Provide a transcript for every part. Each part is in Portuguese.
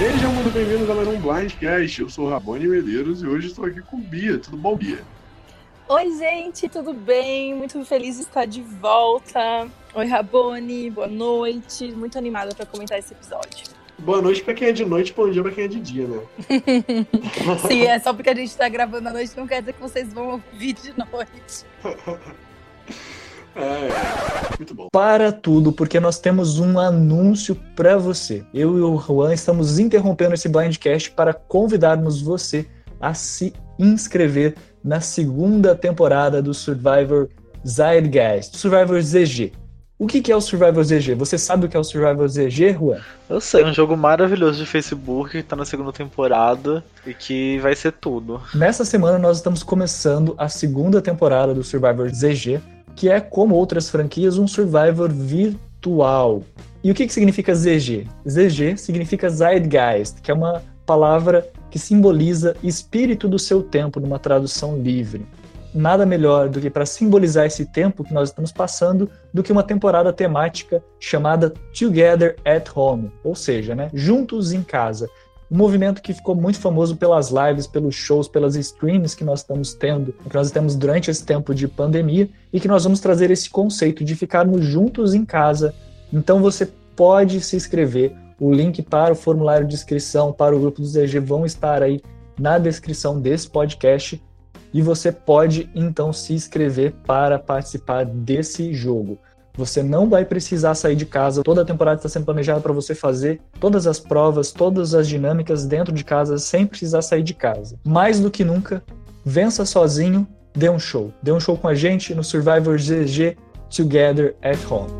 Sejam muito bem-vindos a mais um Blindcast. Eu sou o Rabone Medeiros e hoje estou aqui com Bia. Tudo bom, Bia? Oi, gente, tudo bem? Muito feliz de estar de volta. Oi, Rabone, boa noite. Muito animada para comentar esse episódio. Boa noite para quem é de noite, bom dia para quem é de dia, né? Sim, é só porque a gente está gravando à noite, não quer dizer que vocês vão ouvir de noite. É, muito bom. Para tudo, porque nós temos um anúncio para você. Eu e o Juan estamos interrompendo esse Blindcast para convidarmos você a se inscrever na segunda temporada do Survivor Zeitgeist, Survivor ZG. O que é o Survivor ZG? Você sabe o que é o Survivor ZG, Juan? Eu sei, um jogo maravilhoso de Facebook que tá na segunda temporada e que vai ser tudo. Nessa semana nós estamos começando a segunda temporada do Survivor ZG, que é, como outras franquias, um Survivor virtual. E o que, que significa ZG? ZG significa Zeitgeist, que é uma palavra que simboliza espírito do seu tempo numa tradução livre. Nada melhor do que para simbolizar esse tempo que nós estamos passando do que uma temporada temática chamada Together at Home, ou seja, né, juntos em casa. Um movimento que ficou muito famoso pelas lives, pelos shows, pelas streams que nós estamos tendo, que nós temos durante esse tempo de pandemia, e que nós vamos trazer esse conceito de ficarmos juntos em casa. Então você pode se inscrever o link para o formulário de inscrição para o grupo do ZG vão estar aí na descrição desse podcast e você pode então se inscrever para participar desse jogo. Você não vai precisar sair de casa, toda a temporada está sendo planejada para você fazer todas as provas, todas as dinâmicas dentro de casa sem precisar sair de casa. Mais do que nunca, vença sozinho, dê um show. Dê um show com a gente no Survivor GG Together at Home.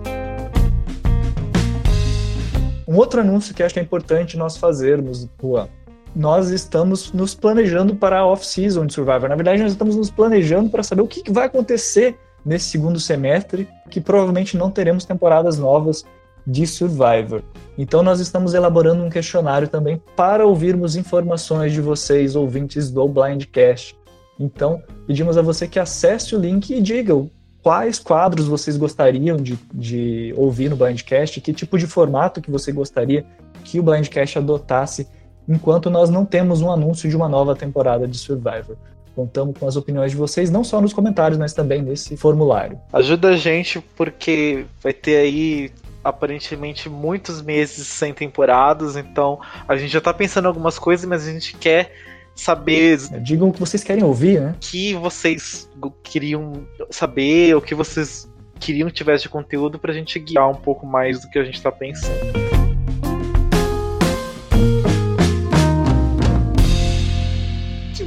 Um outro anúncio que acho que é importante nós fazermos, Juan, nós estamos nos planejando para a off-season de Survivor. Na verdade, nós estamos nos planejando para saber o que vai acontecer nesse segundo semestre, que provavelmente não teremos temporadas novas de Survivor. Então, nós estamos elaborando um questionário também para ouvirmos informações de vocês, ouvintes do Blindcast. Então, pedimos a você que acesse o link e diga quais quadros vocês gostariam de, de ouvir no Blindcast, que tipo de formato que você gostaria que o Blindcast adotasse, enquanto nós não temos um anúncio de uma nova temporada de Survivor. Contamos com as opiniões de vocês, não só nos comentários, mas também nesse formulário. Ajuda a gente, porque vai ter aí aparentemente muitos meses sem temporadas, então a gente já tá pensando em algumas coisas, mas a gente quer saber. É, digam o que vocês querem ouvir, né? O que vocês queriam saber, o que vocês queriam que tivesse de conteúdo pra gente guiar um pouco mais do que a gente tá pensando.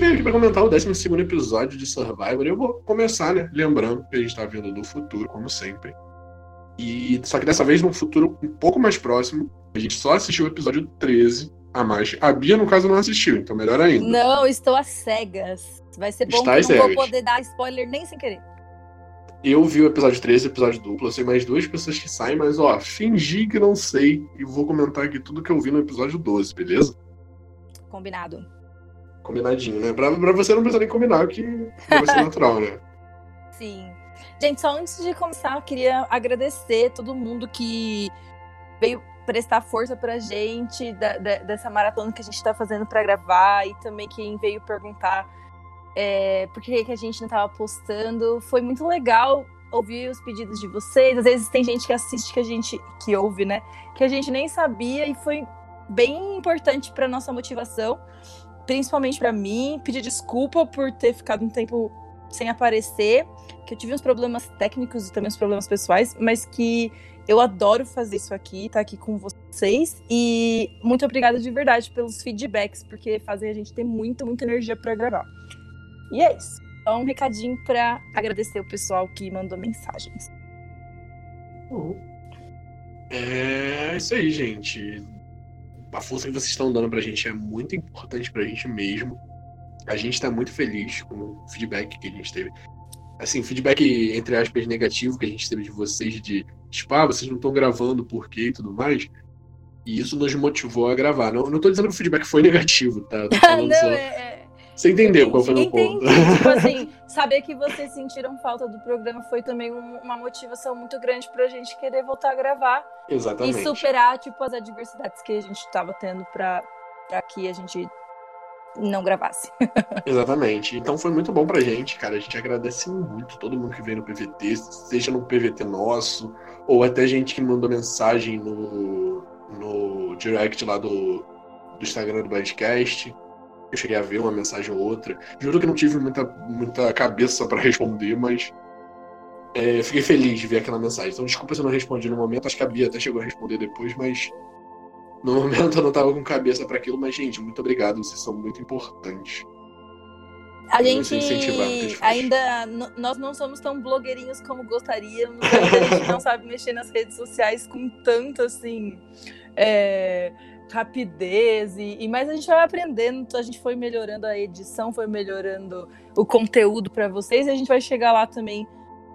Veio aqui pra comentar o 12 episódio de Survivor, eu vou começar, né? Lembrando que a gente tá vindo do futuro, como sempre. E só que dessa vez num futuro um pouco mais próximo. A gente só assistiu o episódio 13 a mais. A Bia, no caso, não assistiu, então melhor ainda. Não, estou às cegas. Vai ser bom Está que eu não vou poder dar spoiler nem sem querer. Eu vi o episódio 13, o episódio duplo. Eu sei mais duas pessoas que saem, mas ó, fingi que não sei. E vou comentar aqui tudo que eu vi no episódio 12, beleza? Combinado. Combinadinho, né? Pra, pra você não precisar nem combinar, que vai ser natural, né? Sim. Gente, só antes de começar, eu queria agradecer todo mundo que veio prestar força pra gente da, da, dessa maratona que a gente tá fazendo para gravar e também quem veio perguntar é, por que, que a gente não tava postando. Foi muito legal ouvir os pedidos de vocês. Às vezes tem gente que assiste que a gente que ouve, né? Que a gente nem sabia e foi bem importante para nossa motivação, principalmente para mim. Pedir desculpa por ter ficado um tempo sem aparecer, que eu tive uns problemas técnicos e também uns problemas pessoais, mas que eu adoro fazer isso aqui, estar tá aqui com vocês. E muito obrigada de verdade pelos feedbacks, porque fazem a gente ter muita, muita energia para gravar. E é isso. Só um recadinho para agradecer o pessoal que mandou mensagens. Uhum. É isso aí, gente. A força que vocês estão dando pra gente é muito importante pra gente mesmo. A gente tá muito feliz com o feedback que a gente teve. Assim, feedback, entre aspas, negativo que a gente teve de vocês, de tipo, ah, vocês não estão gravando por quê e tudo mais. E isso nos motivou a gravar. Não, não tô dizendo que o feedback foi negativo, tá? Tô falando não, só... é, é... Você entendeu qual foi o ponto? tipo assim, saber que vocês sentiram falta do programa foi também uma motivação muito grande pra gente querer voltar a gravar. Exatamente. E superar, tipo, as adversidades que a gente tava tendo pra para que a gente não gravasse. Exatamente. Então foi muito bom pra gente, cara. A gente agradece muito todo mundo que veio no PVT, seja no PVT nosso, ou até gente que mandou mensagem no, no direct lá do, do Instagram do Blindcast. Eu cheguei a ver uma mensagem ou outra. Juro que não tive muita, muita cabeça para responder, mas é, fiquei feliz de ver aquela mensagem. Então, desculpa se eu não respondi no momento. Acho que a Bia até chegou a responder depois, mas no momento eu não tava com cabeça para aquilo. Mas, gente, muito obrigado. Vocês são muito importantes. A gente ainda. Nós não somos tão blogueirinhos como gostaríamos. A gente não sabe mexer nas redes sociais com tanto assim. é, rapidez. E, e- mas a gente vai aprendendo. A gente foi melhorando a edição, foi melhorando o conteúdo para vocês. E a gente vai chegar lá também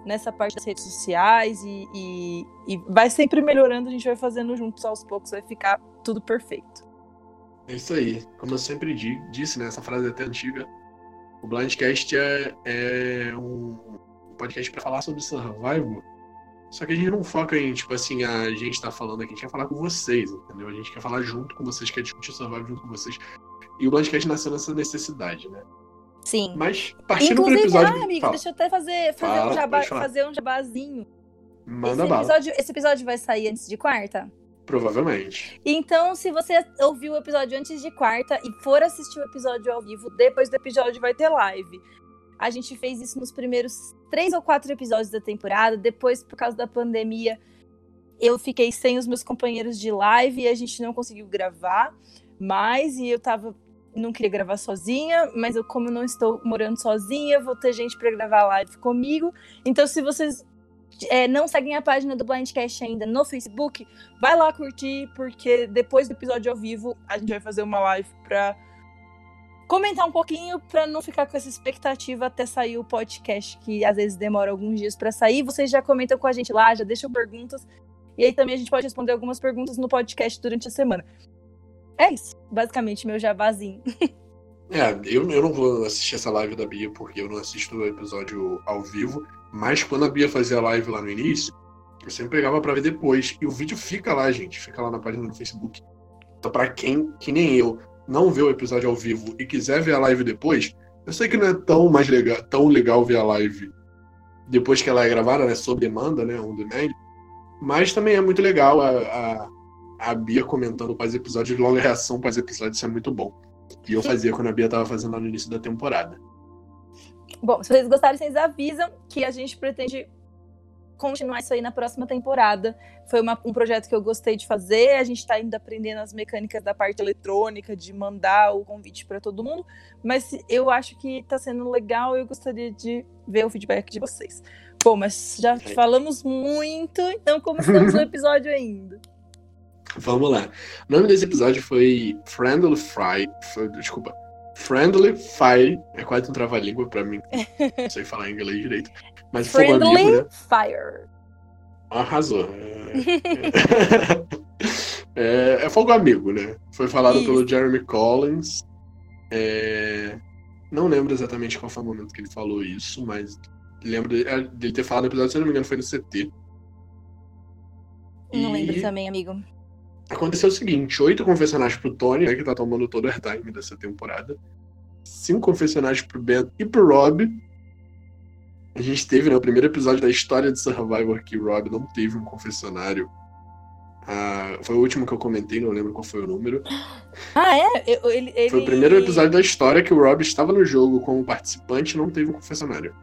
nessa parte das redes sociais. E, e- e vai sempre melhorando. A gente vai fazendo juntos aos poucos. Vai ficar tudo perfeito. É isso aí. Como eu sempre di- disse, né? Essa frase é até antiga. O Blindcast é, é um podcast para falar sobre survival. Só que a gente não foca em, tipo assim, a gente tá falando aqui, a gente quer falar com vocês, entendeu? A gente quer falar junto com vocês, quer discutir survival junto com vocês. E o Blindcast nasceu nessa necessidade, né? Sim. Mas, partindo pro Inclusive, episódio. ah, amigo, Fala, deixa eu até fazer, fazer, Fala, um, jabá, fazer um jabazinho. manda esse, episódio, esse episódio vai sair antes de quarta? Provavelmente. Então, se você ouviu o episódio antes de quarta e for assistir o episódio ao vivo, depois do episódio vai ter live. A gente fez isso nos primeiros três ou quatro episódios da temporada. Depois, por causa da pandemia, eu fiquei sem os meus companheiros de live e a gente não conseguiu gravar mais. E eu tava. Não queria gravar sozinha, mas eu, como eu não estou morando sozinha, vou ter gente para gravar live comigo. Então, se vocês é, não seguem a página do Blindcast ainda no Facebook, vai lá curtir, porque depois do episódio ao vivo a gente vai fazer uma live pra comentar um pouquinho, pra não ficar com essa expectativa até sair o podcast, que às vezes demora alguns dias pra sair. Vocês já comentam com a gente lá, já deixam perguntas, e aí também a gente pode responder algumas perguntas no podcast durante a semana. É isso, basicamente, meu jabazinho. É, eu, eu não vou assistir essa live da Bia porque eu não assisto o episódio ao vivo. Mas quando a Bia fazia live lá no início, eu sempre pegava pra ver depois. E o vídeo fica lá, gente. Fica lá na página do Facebook. Então, pra quem, que nem eu, não vê o episódio ao vivo e quiser ver a live depois, eu sei que não é tão mais legal, tão legal ver a live depois que ela é gravada, né? Sob demanda, né? On demand. Mas também é muito legal a, a, a Bia comentando quais episódios, longa reação quais episódios, isso é muito bom. E eu fazia quando a Bia tava fazendo lá no início da temporada. Bom, se vocês gostarem, vocês avisam que a gente pretende continuar isso aí na próxima temporada. Foi uma- um projeto que eu gostei de fazer. A gente está ainda aprendendo as mecânicas da parte eletrônica, de mandar o convite para todo mundo. Mas eu acho que está sendo legal e eu gostaria de ver o feedback de vocês. Bom, mas já Sim. falamos muito, então começamos o episódio ainda. Vamos lá. O nome desse episódio foi Friendly Fry. Foi, desculpa. Friendly Fire. É quase um trava-língua pra mim. Não sei falar inglês direito. Mas fogo amigo, Friendly né? Fire. Arrasou. É, é, é fogo amigo, né? Foi falado Isso. pelo Jeremy Collins. É, Não lembro exatamente qual foi o momento que ele falou isso, mas lembro é, dele ter falado no episódio, se eu não me engano, foi no CT. Não E- lembro também, amigo. Aconteceu o seguinte: oito confessionários pro Tony, né, que tá tomando todo o airtime dessa temporada. Cinco confessionários pro Ben e pro Rob. A gente teve né, o primeiro episódio da história de Survivor que Rob não teve um confessionário. Ah, foi o último que eu comentei, não lembro qual foi o número. Ah, é? Eu- ele, ele... Foi o primeiro episódio da história que o Rob estava no jogo como participante e não teve um confessionário.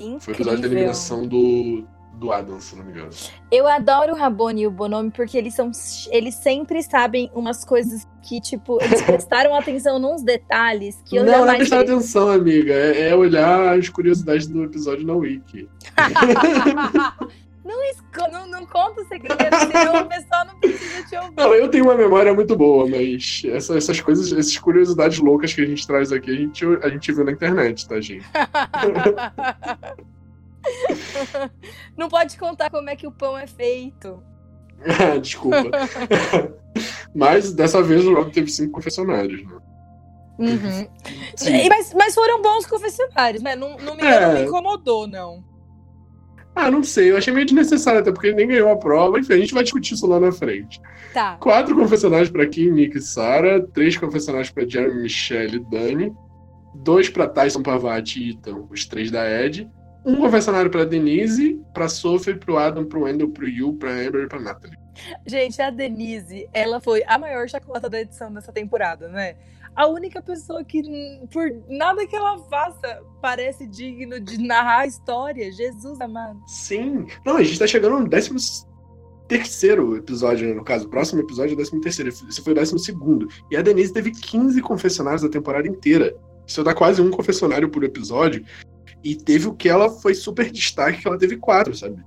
Incrível. Foi o episódio da eliminação do, do Adam, se não me engano. Eu adoro o Rabone e o Bonomi porque eles são. Eles sempre sabem umas coisas que, tipo, eles prestaram atenção nos detalhes que eu não, não é jamais. prestar atenção, amiga. É, é olhar as curiosidades do episódio na Wiki. não, não, não conta o segredo, senão o pessoal não precisa te ouvir. Não, eu tenho uma memória muito boa, mas essa- essas coisas, essas curiosidades loucas que a gente traz aqui, a gente, a gente viu na internet, tá, gente? não pode contar como é que o pão é feito. Desculpa. mas dessa vez o Rob teve cinco confessionários, né? Uhum. E- Mas, mas foram bons confessionários, né? Não, não, me, É. não me incomodou, não. Ah, não sei, eu achei meio desnecessário, até porque ele nem ganhou a prova. Enfim, a gente vai discutir isso lá na frente. Tá. Quatro confessionários pra Kim, Nick e Sarah. Três confessionários pra Jeremy, Michelle e Dani. Dois pra Tyson, Pavati e Ethan, os três da Ed. Um confessionário pra Denise, pra Sophie, pro Adam, pro Wendell, pro Yu, pra Amber e pra Natalie. Gente, a Denise, ela foi a maior chacota da edição dessa temporada, né? A única pessoa que, por nada que ela faça, parece digno de narrar a história. Jesus amado. Sim. Não, a gente tá chegando no décimo terceiro episódio, né, no caso. O próximo episódio é o décimo terceiro. Esse foi o décimo segundo. E a Denise teve 15 confessionários da temporada inteira. Isso dá quase um confessionário por episódio. E teve o que ela foi super destaque, que ela teve quatro, sabe?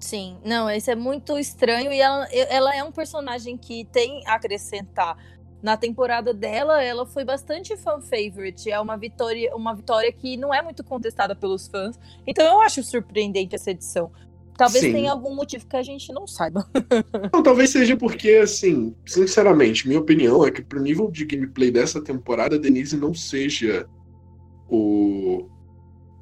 Sim, não, isso é muito estranho e ela, ela é um personagem que tem a acrescentar. Na temporada dela, ela foi bastante fan favorite. É uma vitória, uma vitória que não é muito contestada pelos fãs. Então eu acho surpreendente essa edição. Talvez Sim. tenha algum motivo que a gente não saiba. Não, talvez seja porque, assim, sinceramente, minha opinião é que pro nível de gameplay dessa temporada, a Denise não seja o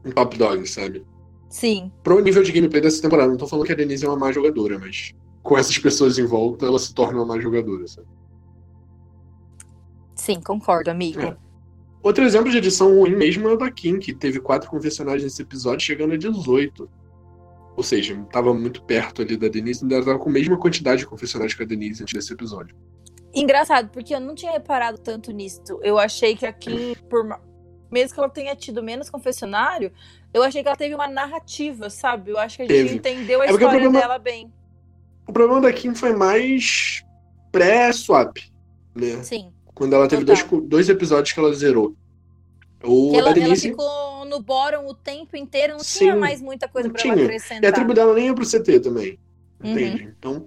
um top dog, sabe? Sim, Pro nível de gameplay dessa temporada, não tô falando que a Denise é uma má jogadora, mas com essas pessoas em volta, ela se torna uma má jogadora, sabe? sim, concordo, amigo. É. Outro exemplo de edição ruim mesmo é o da Kim, que teve quatro confessionários nesse episódio, chegando a 18. Ou seja, tava muito perto ali da Denise, ainda tava com a mesma quantidade de confessionários que a Denise antes desse episódio. Engraçado, porque eu não tinha reparado tanto nisso. Eu achei que a Kim, por mesmo que ela tenha tido menos confessionário, eu achei que ela teve uma narrativa, sabe? Eu acho que a gente Teve. entendeu a É história problema- dela bem. O problema da Kim foi mais pré-swap, né? Sim. Quando ela teve dois, Total. dois episódios que ela zerou. O Que ela, da ela Denise. ficou no bórum o tempo inteiro, não Sim, tinha mais muita coisa pra ela tinha. acrescentar. E a tribo dela nem ia pro CT também. Uhum. Entende? Então.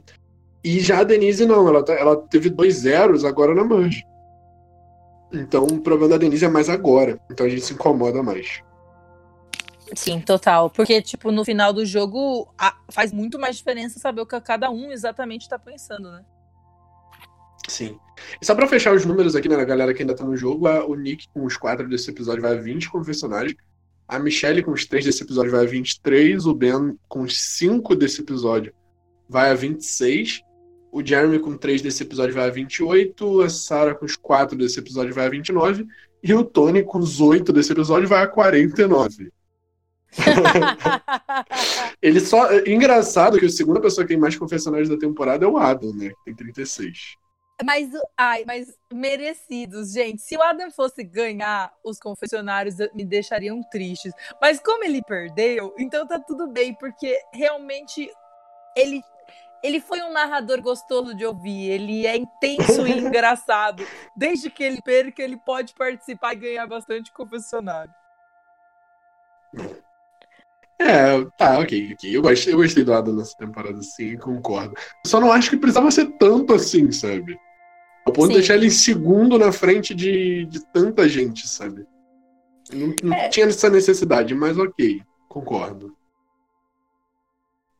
E já a Denise não, ela, tá- ela teve dois zeros agora na Merge. Então o problema da Denise é mais agora. Então a gente se incomoda mais. Sim, total. Porque, tipo, no final do jogo a- faz muito mais diferença saber o que cada um exatamente tá pensando, né? Sim. E só pra fechar os números aqui, né, da galera que ainda tá no jogo, a- o Nick com os quatro desse episódio vai a 20 confessionários. A Michelle com os três desse episódio vai a 23. O Ben com os cinco desse episódio vai a 26. O Jeremy com três desse episódio vai a 28. A Sarah com os quatro desse episódio vai a 29. E o Tony com os oito desse episódio vai a 49. Ele só. Engraçado que a segunda pessoa que tem mais confessionários da temporada é o Adam, né? Tem 36. Mas, ai, mas merecidos, gente. Se o Adam fosse ganhar os confessionários, me deixariam tristes. Mas como ele perdeu, então tá tudo bem, porque realmente ele, ele foi um narrador gostoso de ouvir. Ele é intenso e engraçado. Desde que ele perca, ele pode participar e ganhar bastante confessionário. É, tá, ok, ok. Eu gostei, eu gostei do Adam nessa temporada, sim, concordo. Só não acho que precisava ser tanto assim, sabe? Ao ponto de Sim. deixar ele em segundo na frente de, de tanta gente, sabe? Não, não É. tinha essa necessidade, mas ok, concordo.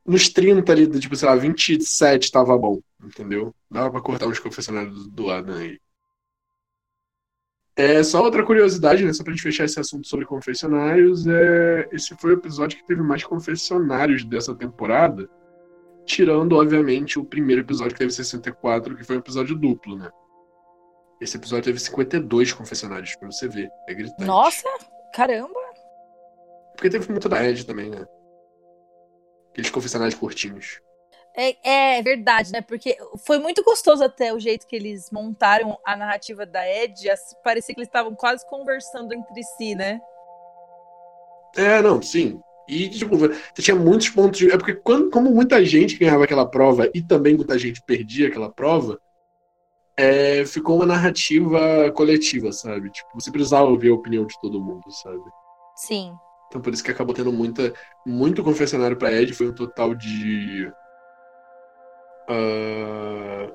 Nos 30 ali, tipo, sei lá, 27 tava bom, entendeu? Dava pra cortar uns confessionários do, do Adam aí. É, só outra curiosidade, né? Só pra gente fechar esse assunto sobre confessionários, é... esse foi o episódio que teve mais confessionários dessa temporada, tirando, obviamente, o primeiro episódio que teve 64, que foi um episódio duplo, né? Esse episódio teve 52 confessionários, pra você ver. É gritante. Nossa, caramba. Porque teve muito da Ed também, né? Aqueles confessionários curtinhos. É, é verdade, né? Porque foi muito gostoso até o jeito que eles montaram a narrativa da Ed. Parecia que eles estavam quase conversando entre si, né? É, não, sim. E, tipo, você tinha muitos pontos de. É porque, quando, como muita gente ganhava aquela prova e também muita gente perdia aquela prova, é, ficou uma narrativa coletiva, sabe? Tipo, você precisava ouvir a opinião de todo mundo, sabe? Sim. Então, por isso que acabou tendo muita, muito confessionário pra Ed. Foi um total de. ah,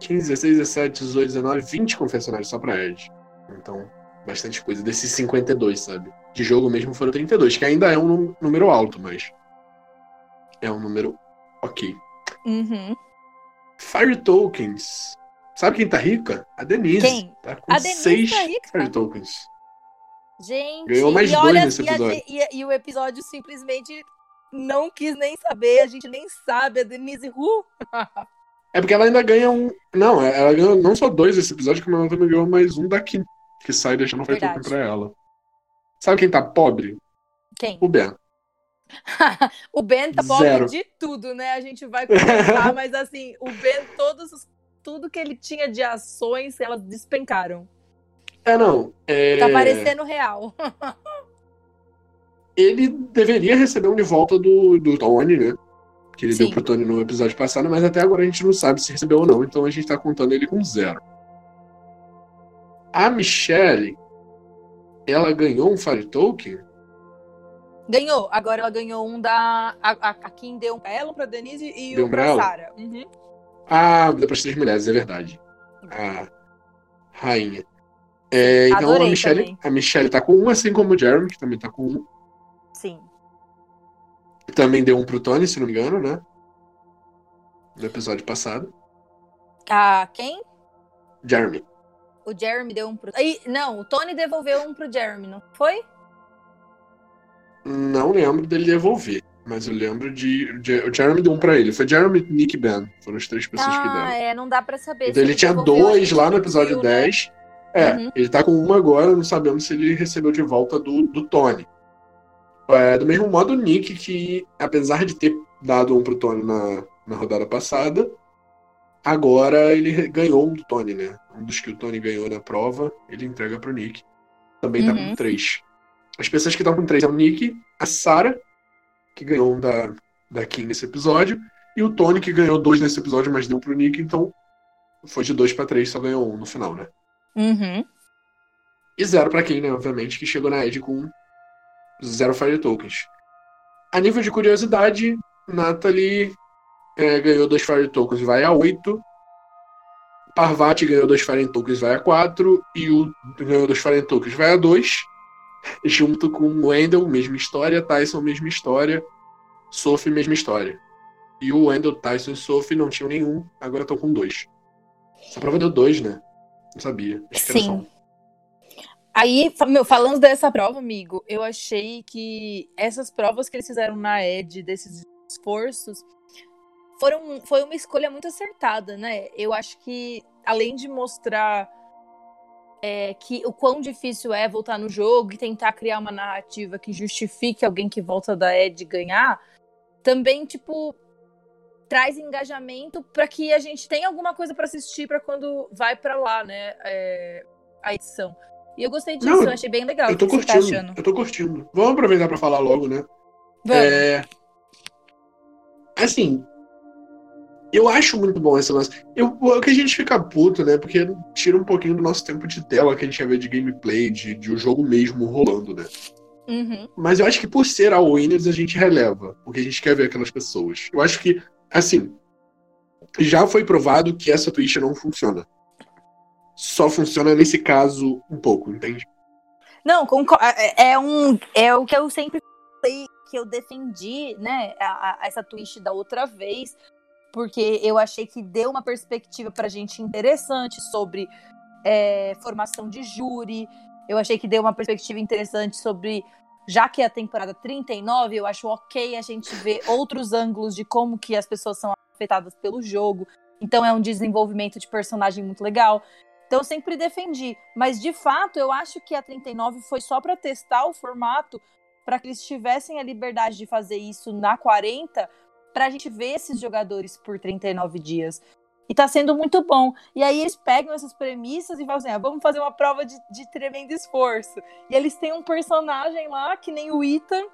15, 16, 17, 18, 19, 20 confessionários só pra Ed. Então, bastante coisa. Desses 52, sabe? De jogo mesmo foram 32, que ainda é um nú- número alto, mas. É um número ok. Uhum. Fire Tokens. Sabe quem tá rica? A Denise. Quem? Tá com A Denise seis tá rica? Fire Tokens. Gente, Ganhou mais e dois olha, nesse e a episódio. ge- E, e o episódio simplesmente não quis nem saber, a gente nem sabe, a Denise Ru. É porque ela ainda ganha um. Não, ela ganhou não só dois esse episódio, como ela também ganhou mais um daqui, que sai deixando Verdade. pra ela. Sabe quem tá pobre? Quem? O Ben. o Ben tá pobre Zero. de tudo, né? A gente vai comentar, mas assim, o Ben, todos os, tudo que ele tinha de ações, elas despencaram. É, não. É... Tá parecendo real. Ele deveria receber um de volta do, do Tony, né? Que ele Sim. deu pro Tony no episódio passado, mas até agora a gente não sabe se recebeu ou não, então a gente tá contando ele com zero. A Michelle, ela ganhou um Fire Token? Ganhou. Agora ela ganhou um da. A, a, a Kim deu um pra ela, pra Denise e Deu um pra? Sarah. Uhum. Ah, deu pras três mulheres, é verdade. A rainha. É, então a Adorei Michelle, também. a Michelle tá com um, assim como o Jeremy, que também tá com um. Sim. Também deu um pro Tony, se não me engano, né? No episódio passado. A quem? Jeremy. O Jeremy deu um pro. Aí, não, o Tony devolveu um pro Jeremy, não foi? Não lembro dele devolver, mas eu lembro de. o Jeremy deu um pra ele. Foi Jeremy, Nick e Ben. Foram as três pessoas que ah, deram. é, não dá pra saber. Então se ele tinha a dois lá no episódio viu, né? 10. É, Uhum. ele tá com uma agora, não sabemos se ele recebeu de volta do, do Tony. É, do mesmo modo, o Nick, que apesar de ter dado um pro Tony na, na rodada passada, agora ele ganhou um do Tony, né? Um dos que o Tony ganhou na prova, ele entrega pro Nick. Também tá Uhum. com três. As pessoas que estão com três é o Nick, a Sarah, que ganhou um da, da Kim nesse episódio, e o Tony, que ganhou dois nesse episódio, mas deu pro Nick, então foi de dois pra três, só ganhou um no final, né? Uhum. E zero pra quem, né? Obviamente, que chegou na Edge com zero Fire Tokens. A nível de curiosidade, Natalie é, ganhou dois Fire Tokens, vai a 8. Parvati ganhou dois Fire Tokens, vai a 4. E o ganhou dois Fire Tokens, vai a 2. Junto com Wendell, mesma história. Tyson, mesma história. Sophie, mesma história. E o Wendell, Tyson e Sophie não tinham nenhum, agora estão com dois. Essa prova deu dois, né? Sabia. Sim. Aí, meu, falando dessa prova, amigo, eu achei que essas provas que eles fizeram na ED, desses esforços, foram, foi uma escolha muito acertada, né? Eu acho que, além de mostrar é, que o quão difícil é voltar no jogo e tentar criar uma narrativa que justifique alguém que volta da ED ganhar, também, tipo, traz engajamento para que a gente tenha alguma coisa para assistir para quando vai para lá, né? é, a edição. E eu gostei disso, Não, eu achei bem legal. Eu tô tá curtindo, achando? eu tô curtindo. Vamos aproveitar pra falar logo, né? Vamos. É... Assim, eu acho muito bom esse lance. Eu, o que a gente fica puto, né? Porque tira um pouquinho do nosso tempo de tela que a gente ia ver de gameplay, de, de o jogo mesmo rolando, né? Uhum. Mas eu acho que por ser a Winners a gente releva, porque a gente quer ver aquelas pessoas. Eu acho que, assim, já foi provado que essa Twitch não funciona. Só funciona nesse caso um pouco, entende? Não, concor- é, é um é o que eu sempre falei que eu defendi, né, a, a- essa twist da outra vez, porque eu achei que deu uma perspectiva pra gente interessante sobre é, formação de júri. Eu achei que deu uma perspectiva interessante sobre já que é a temporada 39, eu acho ok a gente ver outros ângulos de como que as pessoas são afetadas pelo jogo. Então é um desenvolvimento de personagem muito legal. Então eu sempre defendi, mas de fato eu acho que a 39 foi só para testar o formato, para que eles tivessem a liberdade de fazer isso na 40, para a gente ver esses jogadores por 39 dias. E tá sendo muito bom. E aí eles pegam essas premissas e falam assim: ah, vamos fazer uma prova de, de tremendo esforço. E eles têm um personagem lá, que nem o Ethan,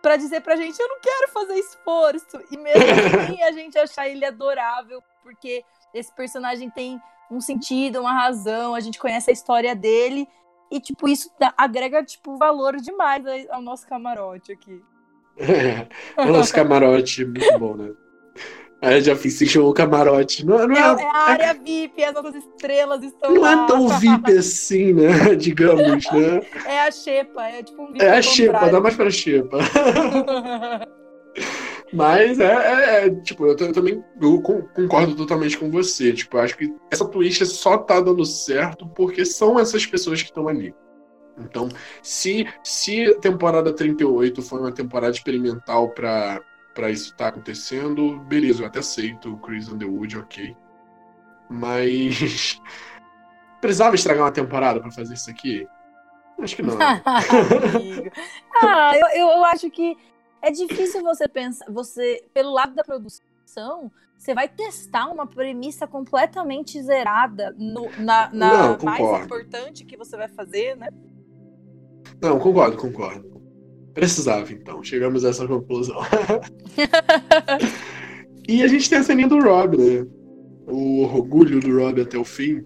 para dizer pra gente: eu não quero fazer esforço. E mesmo assim a gente achar ele adorável, porque esse personagem tem um sentido, uma razão, a gente conhece a história dele. E, tipo, isso dá- agrega, tipo, valor demais ao nosso camarote aqui. o nosso camarote, muito bom, né? A já fiz, se chamou camarote. Não, não É, é, é a área VIP, as nossas estrelas estão não lá. é tão VIP assim, né? Digamos, né? É a Xepa, é tipo um VIP É a Xepa, dá mais pra Xepa. Mas é, é- é, tipo, eu, eu também eu con- concordo totalmente com você. Tipo, eu acho que essa twist só tá dando certo porque são essas pessoas que estão ali. Então, se, se a temporada 38 foi uma temporada experimental para para isso estar tá acontecendo, beleza, eu até aceito o Chris Underwood, ok. Mas precisava estragar uma temporada para fazer isso aqui? Acho que não. ah, eu, eu acho que é difícil você pensar, você pelo lado da produção, você vai testar uma premissa completamente zerada no, na, na não, mais importante que você vai fazer, né? Não, concordo, concordo. Precisava, então. Chegamos a essa conclusão. e a gente tem a ceninha do Rob, né? O orgulho do Rob até o fim.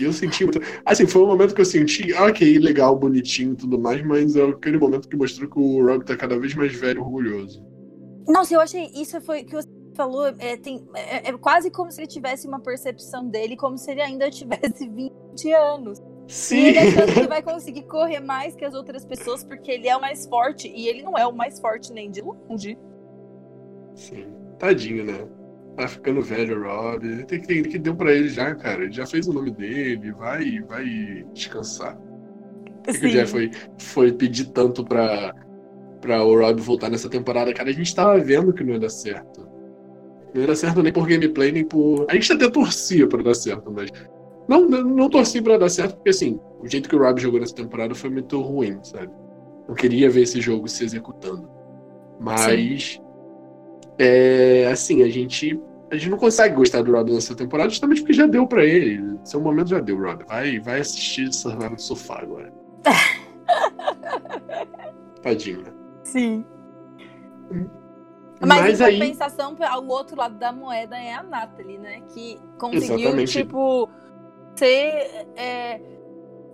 E eu senti muito. Assim, foi um momento que eu senti, ok, legal, bonitinho e tudo mais, mas é aquele momento que mostrou que o Rob tá cada vez mais velho e orgulhoso. Nossa, eu achei. Isso foi que você falou. É, tem, é, é quase como se ele tivesse uma percepção dele, como se ele ainda tivesse 20 anos. Sim. E ele achando que vai conseguir correr mais que as outras pessoas porque ele é o mais forte. E ele não é o mais forte nem de longe. Sim. Tadinho, né? Tá ficando velho, Rob. Tem que, tem que deu pra ele já, cara. Ele já fez o nome dele. Vai, vai descansar. Por que, que o Jeff foi, foi pedir tanto pra, pra o Rob voltar nessa temporada? Cara, a gente tava vendo que não ia dar certo. Não ia dar certo nem por gameplay, nem por. A gente até torcia pra dar certo, mas não, não torci pra dar certo, porque assim, o jeito que o Rob jogou nessa temporada foi muito ruim, sabe? Não queria ver esse jogo se executando. Mas. É, assim, a gente. A gente não consegue gostar do Rob nessa temporada justamente porque já deu para ele. Seu momento já deu, Rob. Vai, vai assistir Survival no sofá agora. Tadinho? Sim. Mas, Mas em aí... compensação, o outro lado da moeda é a Natalie, né? Que conseguiu, Exatamente. tipo você é,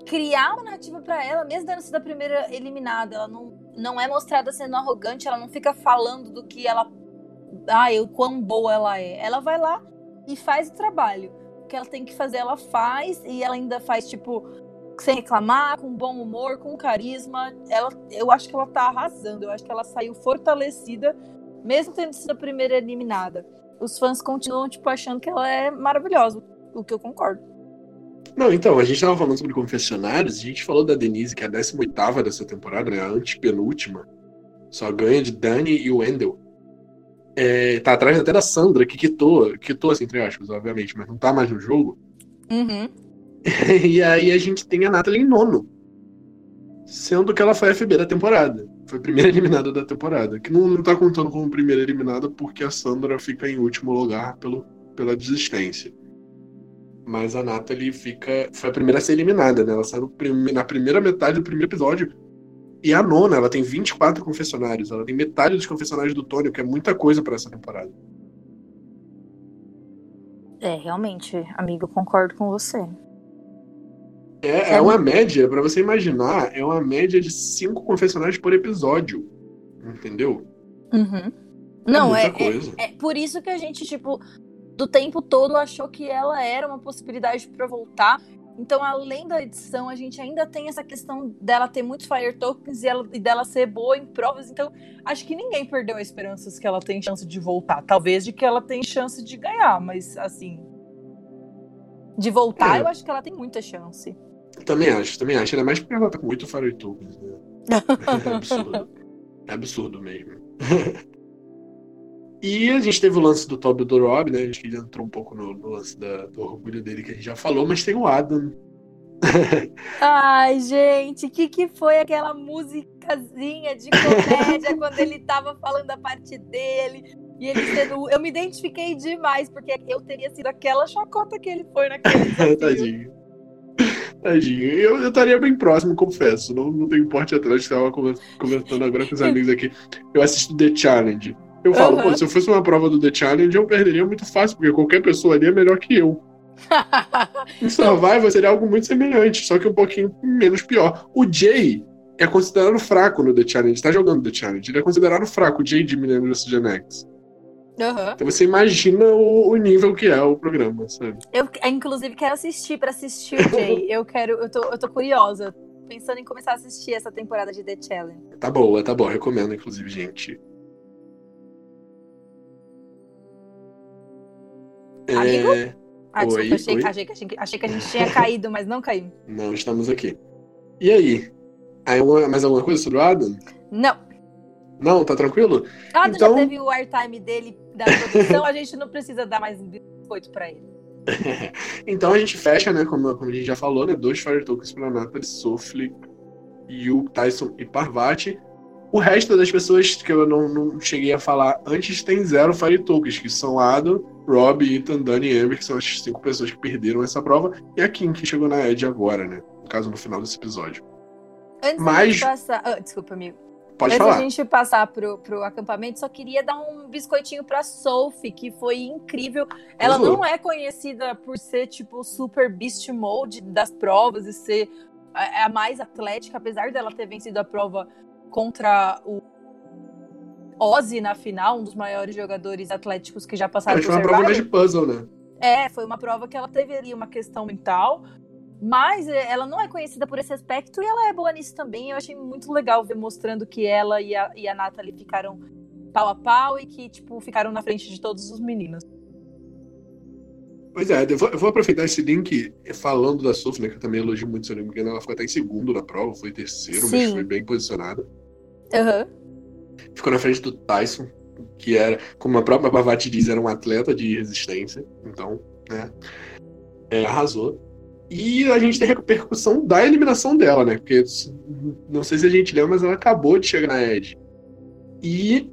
criar uma narrativa para ela, mesmo tendo sido a primeira eliminada. Ela não, não é mostrada sendo arrogante, ela não fica falando do que ela. Ah, o quão boa ela é. Ela vai lá e faz o trabalho. O que ela tem que fazer, ela faz, e ela ainda faz, tipo, sem reclamar, com bom humor, com carisma. Ela, eu acho que ela tá arrasando. Eu acho que ela saiu fortalecida, mesmo tendo sido a primeira eliminada. Os fãs continuam, tipo, achando que ela é maravilhosa, o que eu concordo. Não, então, a gente tava falando sobre confessionários, a gente falou da Denise, que é a 18 dessa temporada, né? A antepenúltima. Só ganha de Dani e Wendell. É, tá atrás até da Sandra, que quitou, quitou, assim, entre aspas, obviamente, mas não tá mais no jogo. Uhum. e aí a gente tem a Natalie em nono. Sendo que ela foi a FB da temporada. Foi a primeira eliminada da temporada. Que não, não tá contando como primeira eliminada porque a Sandra fica em último lugar pelo, pela desistência. Mas a Natalie fica. Foi a primeira a ser eliminada, né? Ela saiu na primeira metade do primeiro episódio. E a nona, ela tem 24 confessionários. Ela tem metade dos confessionários do Tony, que é muita coisa para essa temporada. É, realmente, amigo, concordo com você. É, é uma média, para você imaginar, é uma média de cinco confessionários por episódio. Entendeu? Uhum. É Não, é, é, é, por isso que a gente, tipo, do tempo todo achou que ela era uma possibilidade para voltar. Então, além da edição, a gente ainda tem essa questão dela ter muitos Fire Tokens e, ela, e dela ser boa em provas. Então, acho que ninguém perdeu a esperança que ela tem chance de voltar. Talvez de que ela tem chance de ganhar, mas assim. De voltar, é. eu acho que ela tem muita chance. Também acho, também acho. Ainda mais porque ela tá com muito Fire Tokens, né? É absurdo. É absurdo mesmo. E a gente teve o lance do Toby do Rob, né? A gente entrou um pouco no, no lance da, do orgulho dele que a gente já falou, mas tem o Adam. Ai, gente, o que, que foi aquela musicazinha de comédia quando ele tava falando a parte dele? E ele sendo. Eu me identifiquei demais, porque eu teria sido aquela chacota que ele foi naquele. Tadinho. Tadinho. Eu, eu estaria bem próximo, confesso. Não, não tenho porte atrás, estava conversando agora com os amigos aqui. Eu assisto The Challenge. Eu falo, uhum. pô, se eu fosse uma prova do The Challenge, eu perderia muito fácil, porque qualquer pessoa ali é melhor que eu. em Survival seria algo muito semelhante, só que um pouquinho menos pior. O Jay é considerado fraco no The Challenge, tá jogando The Challenge, ele é considerado fraco, o Jay de Millennium vs Gen X. Uhum. Então você imagina o, o, nível que é o programa, sabe? Eu, inclusive, quero assistir para assistir o Jay. eu quero, eu tô, eu tô curiosa. Pensando em começar a assistir essa temporada de The Challenge. Tá boa, tá boa. Recomendo, inclusive, gente. Amigo? É... Ah, desculpa, oi, achei, oi. Achei, achei, achei, que a gente tinha caído, mas não caiu. Não, estamos aqui. E aí? Aí mais alguma coisa sobre o Adam? Não. Não, tá tranquilo? Adam Então- já teve o airtime dele da produção, a gente não precisa dar mais biscoito pra ele. Então a gente fecha, né? Como, como a gente já falou, né? Dois Fire Tokens pra Nathalie, Sofli, Yu, Tyson e Parvati. O resto das pessoas que eu não, não cheguei a falar antes tem zero Fire Tokens, que são Adam, Rob, Ethan, Dani e Amber, que são as cinco pessoas que perderam essa prova, e a Kim, que chegou na Edge agora, né? No caso, no final desse episódio. Antes Mas- gente passar. ah, desculpa, amigo. Pode Antes falar. da gente passar pro, pro acampamento, só queria dar um biscoitinho pra Sophie, que foi incrível. Ela não é conhecida por ser, tipo, super beast mode das provas e ser a, a mais atlética, apesar dela ter vencido a prova contra o Ozzy na final, um dos maiores jogadores atléticos que já passaram Mas por foi uma prova de puzzle, né? É, foi uma prova que ela teve ali uma questão mental, mas eh, ela não é conhecida por esse aspecto e ela é boa nisso também. Eu achei muito legal ver mostrando que ela e a, e a Nathalie ficaram pau a pau e que, tipo, ficaram na frente de todos os meninos. Pois é, eu vou, eu vou aproveitar esse link falando da Sophie, né? Que eu também elogio muito, se eu não me engano, ela ficou até em segundo na prova, foi terceiro, mas Sim. foi bem posicionada. Aham. Ficou na frente do Tyson, que era, como a própria Parvati diz, era um atleta de resistência. Então, né? é, arrasou. E a gente tem a repercussão da eliminação dela, né? Porque não sei se a gente lembra, mas ela acabou de chegar na Edge. E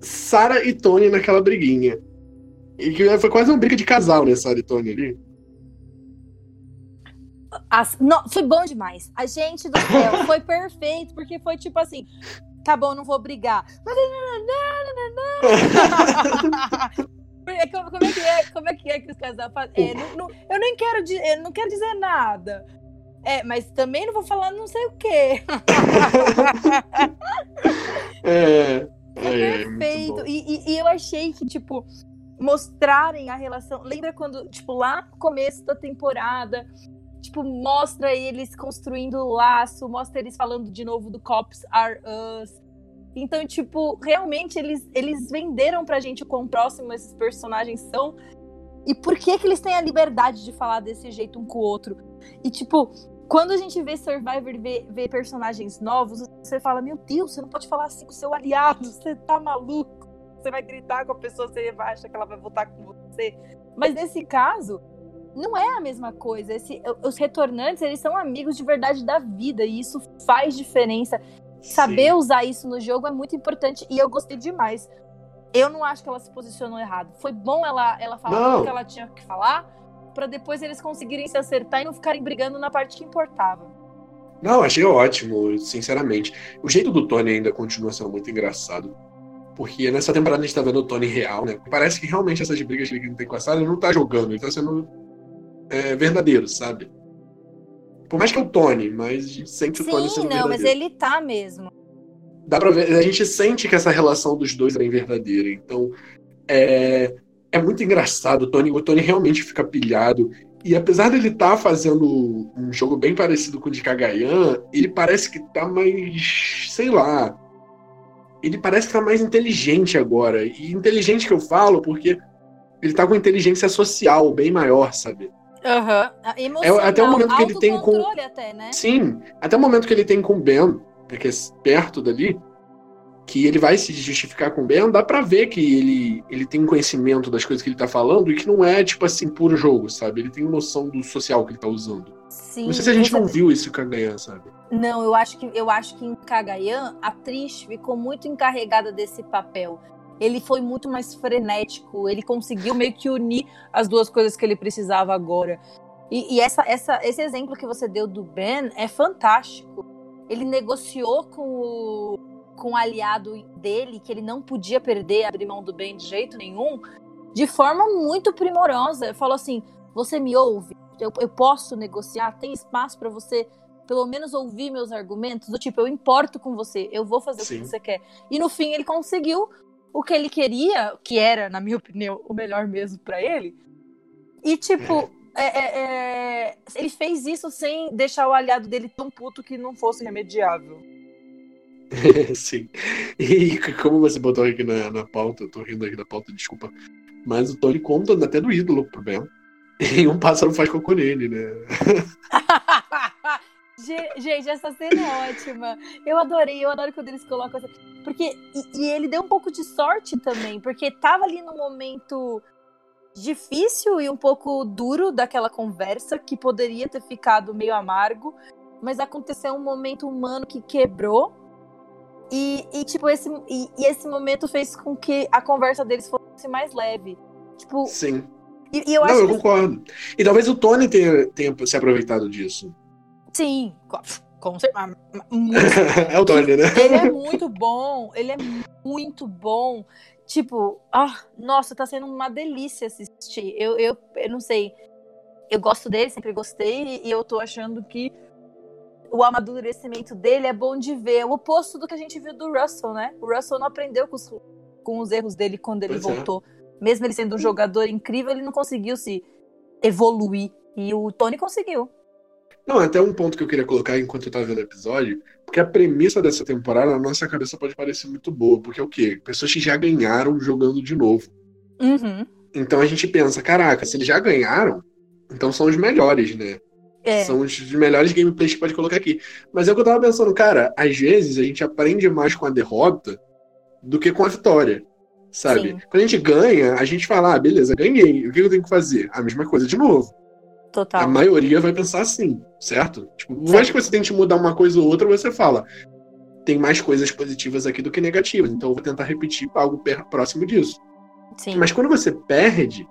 Sara e Tony naquela briguinha. E que foi quase uma briga de casal, né, Sara e Tony ali. As- não, foi bom demais. A gente do céu foi perfeito, porque foi tipo assim. Tá bom, não vou brigar. É, Como, como é que é? Como é que é que os casais fazem? É, não- não- eu nem quero, eu não quero dizer nada. É, mas também não vou falar não sei o quê. É. É, é, muito perfeito. bom. E, e- e eu achei que, tipo, mostrarem a relação. Lembra quando, tipo, lá no começo da temporada, tipo, mostra eles construindo o laço, mostra eles falando de novo do Cops Are Us. Então, tipo, realmente eles, eles venderam pra gente o quão próximo esses personagens são. E por que que eles têm a liberdade de falar desse jeito um com o outro? E, tipo, quando a gente vê Survivor vê, vê personagens novos, você fala, meu Deus, você não pode falar assim com seu aliado, você tá maluco. Você vai gritar com a pessoa, você vai achar que ela vai votar com você. Mas nesse caso, não é a mesma coisa. Esse- os retornantes, eles são amigos de verdade da vida, e isso faz diferença. Saber usar isso no jogo é muito importante, e eu gostei demais. Eu não acho que ela se posicionou errado. Foi bom ela, ela falar tudo que ela tinha que falar, pra depois eles conseguirem se acertar e não ficarem brigando na parte que importava. Não, achei ótimo, sinceramente. O jeito do Tony ainda continua sendo muito engraçado. Porque nessa temporada a gente tá vendo o Tony real, né? Parece que realmente essas brigas que ele tem com a Sarah, ele não tá jogando, ele tá sendo é, verdadeiro, sabe? Por mais que é o Tony, mas a gente sente o Tony Sim, sendo não, mas verdadeiro. ele tá mesmo. Dá pra ver, a gente sente que essa relação dos dois é bem verdadeira. Então, é, é muito engraçado. O Tony, o Tony realmente fica pilhado. E apesar dele estar fazendo um jogo bem parecido com o de Kagayan, ele parece que tá mais. sei lá. Ele parece que tá mais inteligente agora. E inteligente que eu falo porque ele tá com inteligência social bem maior, sabe? Aham. Emocional, É até o momento que ele tem com- até, né? Sim, até o momento que ele tem com o Ben, né, que é perto dali, que ele vai se justificar com o Ben, dá pra ver que ele, ele tem conhecimento das coisas que ele tá falando e que não é, tipo assim, puro jogo, sabe? Ele tem noção do social que ele tá usando. Sim. não sei se a gente você- não viu isso com a Ganhan, sabe? Não, eu acho que eu acho que em Kagayan a Trish ficou muito encarregada desse papel. Ele foi muito mais frenético, ele conseguiu meio que unir as duas coisas que ele precisava agora. E, e essa, essa, esse exemplo que você deu do Ben é fantástico. Ele negociou com o, com o aliado dele, que ele não podia perder, abrir mão do Ben de jeito nenhum, de forma muito primorosa. Falou assim: você me ouve? Eu, eu posso negociar? Tem espaço para você pelo menos ouvir meus argumentos, do tipo, eu importo com você, eu vou fazer o Sim. que você quer. E no fim ele conseguiu o que ele queria, que era, na minha opinião, o melhor mesmo pra ele. E tipo, é, é, é, ele fez isso sem deixar o aliado dele tão puto que não fosse remediável. Sim. E como você botou aqui na, na pauta, eu tô rindo aqui da pauta, desculpa. Mas o Tony conta até do ídolo pro Ben. E um pássaro faz cocô nele, né? Ge- Gente, essa cena é ótima. Eu adorei, eu adoro quando eles colocam essa. Porque. E, e ele deu um pouco de sorte também, porque tava ali num momento difícil e um pouco duro daquela conversa, que poderia ter ficado meio amargo, mas aconteceu um momento humano que quebrou. E, e, tipo, esse, e, e esse momento fez com que a conversa deles fosse mais leve. Tipo, Sim. e, eu Não, eu que concordo. E talvez o Tony tenha, tenha se aproveitado disso. Sim, com, certeza. É o Tony, né? Ele é muito bom, ele é muito bom. Tipo, ah, nossa, tá sendo uma delícia assistir. Eu, eu, eu não sei. Eu gosto dele, sempre gostei, e eu tô achando que o amadurecimento dele é bom de ver. É o oposto do que a gente viu do Russell, né? O Russell não aprendeu com os, com os erros dele quando ele Pois é. voltou. Mesmo ele sendo um jogador incrível, ele não conseguiu se evoluir. E o Tony conseguiu. Não, até um ponto que eu queria colocar enquanto eu tava vendo o episódio, porque a premissa dessa temporada, na nossa cabeça, pode parecer muito boa, porque é o quê? Pessoas que já ganharam jogando de novo. Uhum. Então a gente pensa, caraca, se eles já ganharam, então são os melhores, né? É. São os melhores gameplays que pode colocar aqui. Mas é o que eu tava pensando, cara, às vezes a gente aprende mais com a derrota do que com a vitória. Sabe? Sim. Quando a gente ganha, a gente fala, ah, beleza, ganhei. O que eu tenho que fazer? A mesma coisa de novo. Total. A maioria vai pensar assim, certo? Tipo, por mais que você tente mudar uma coisa ou outra, você fala, tem mais coisas positivas aqui do que negativas, então eu vou tentar repetir algo próximo disso. Sim. Mas quando você perde,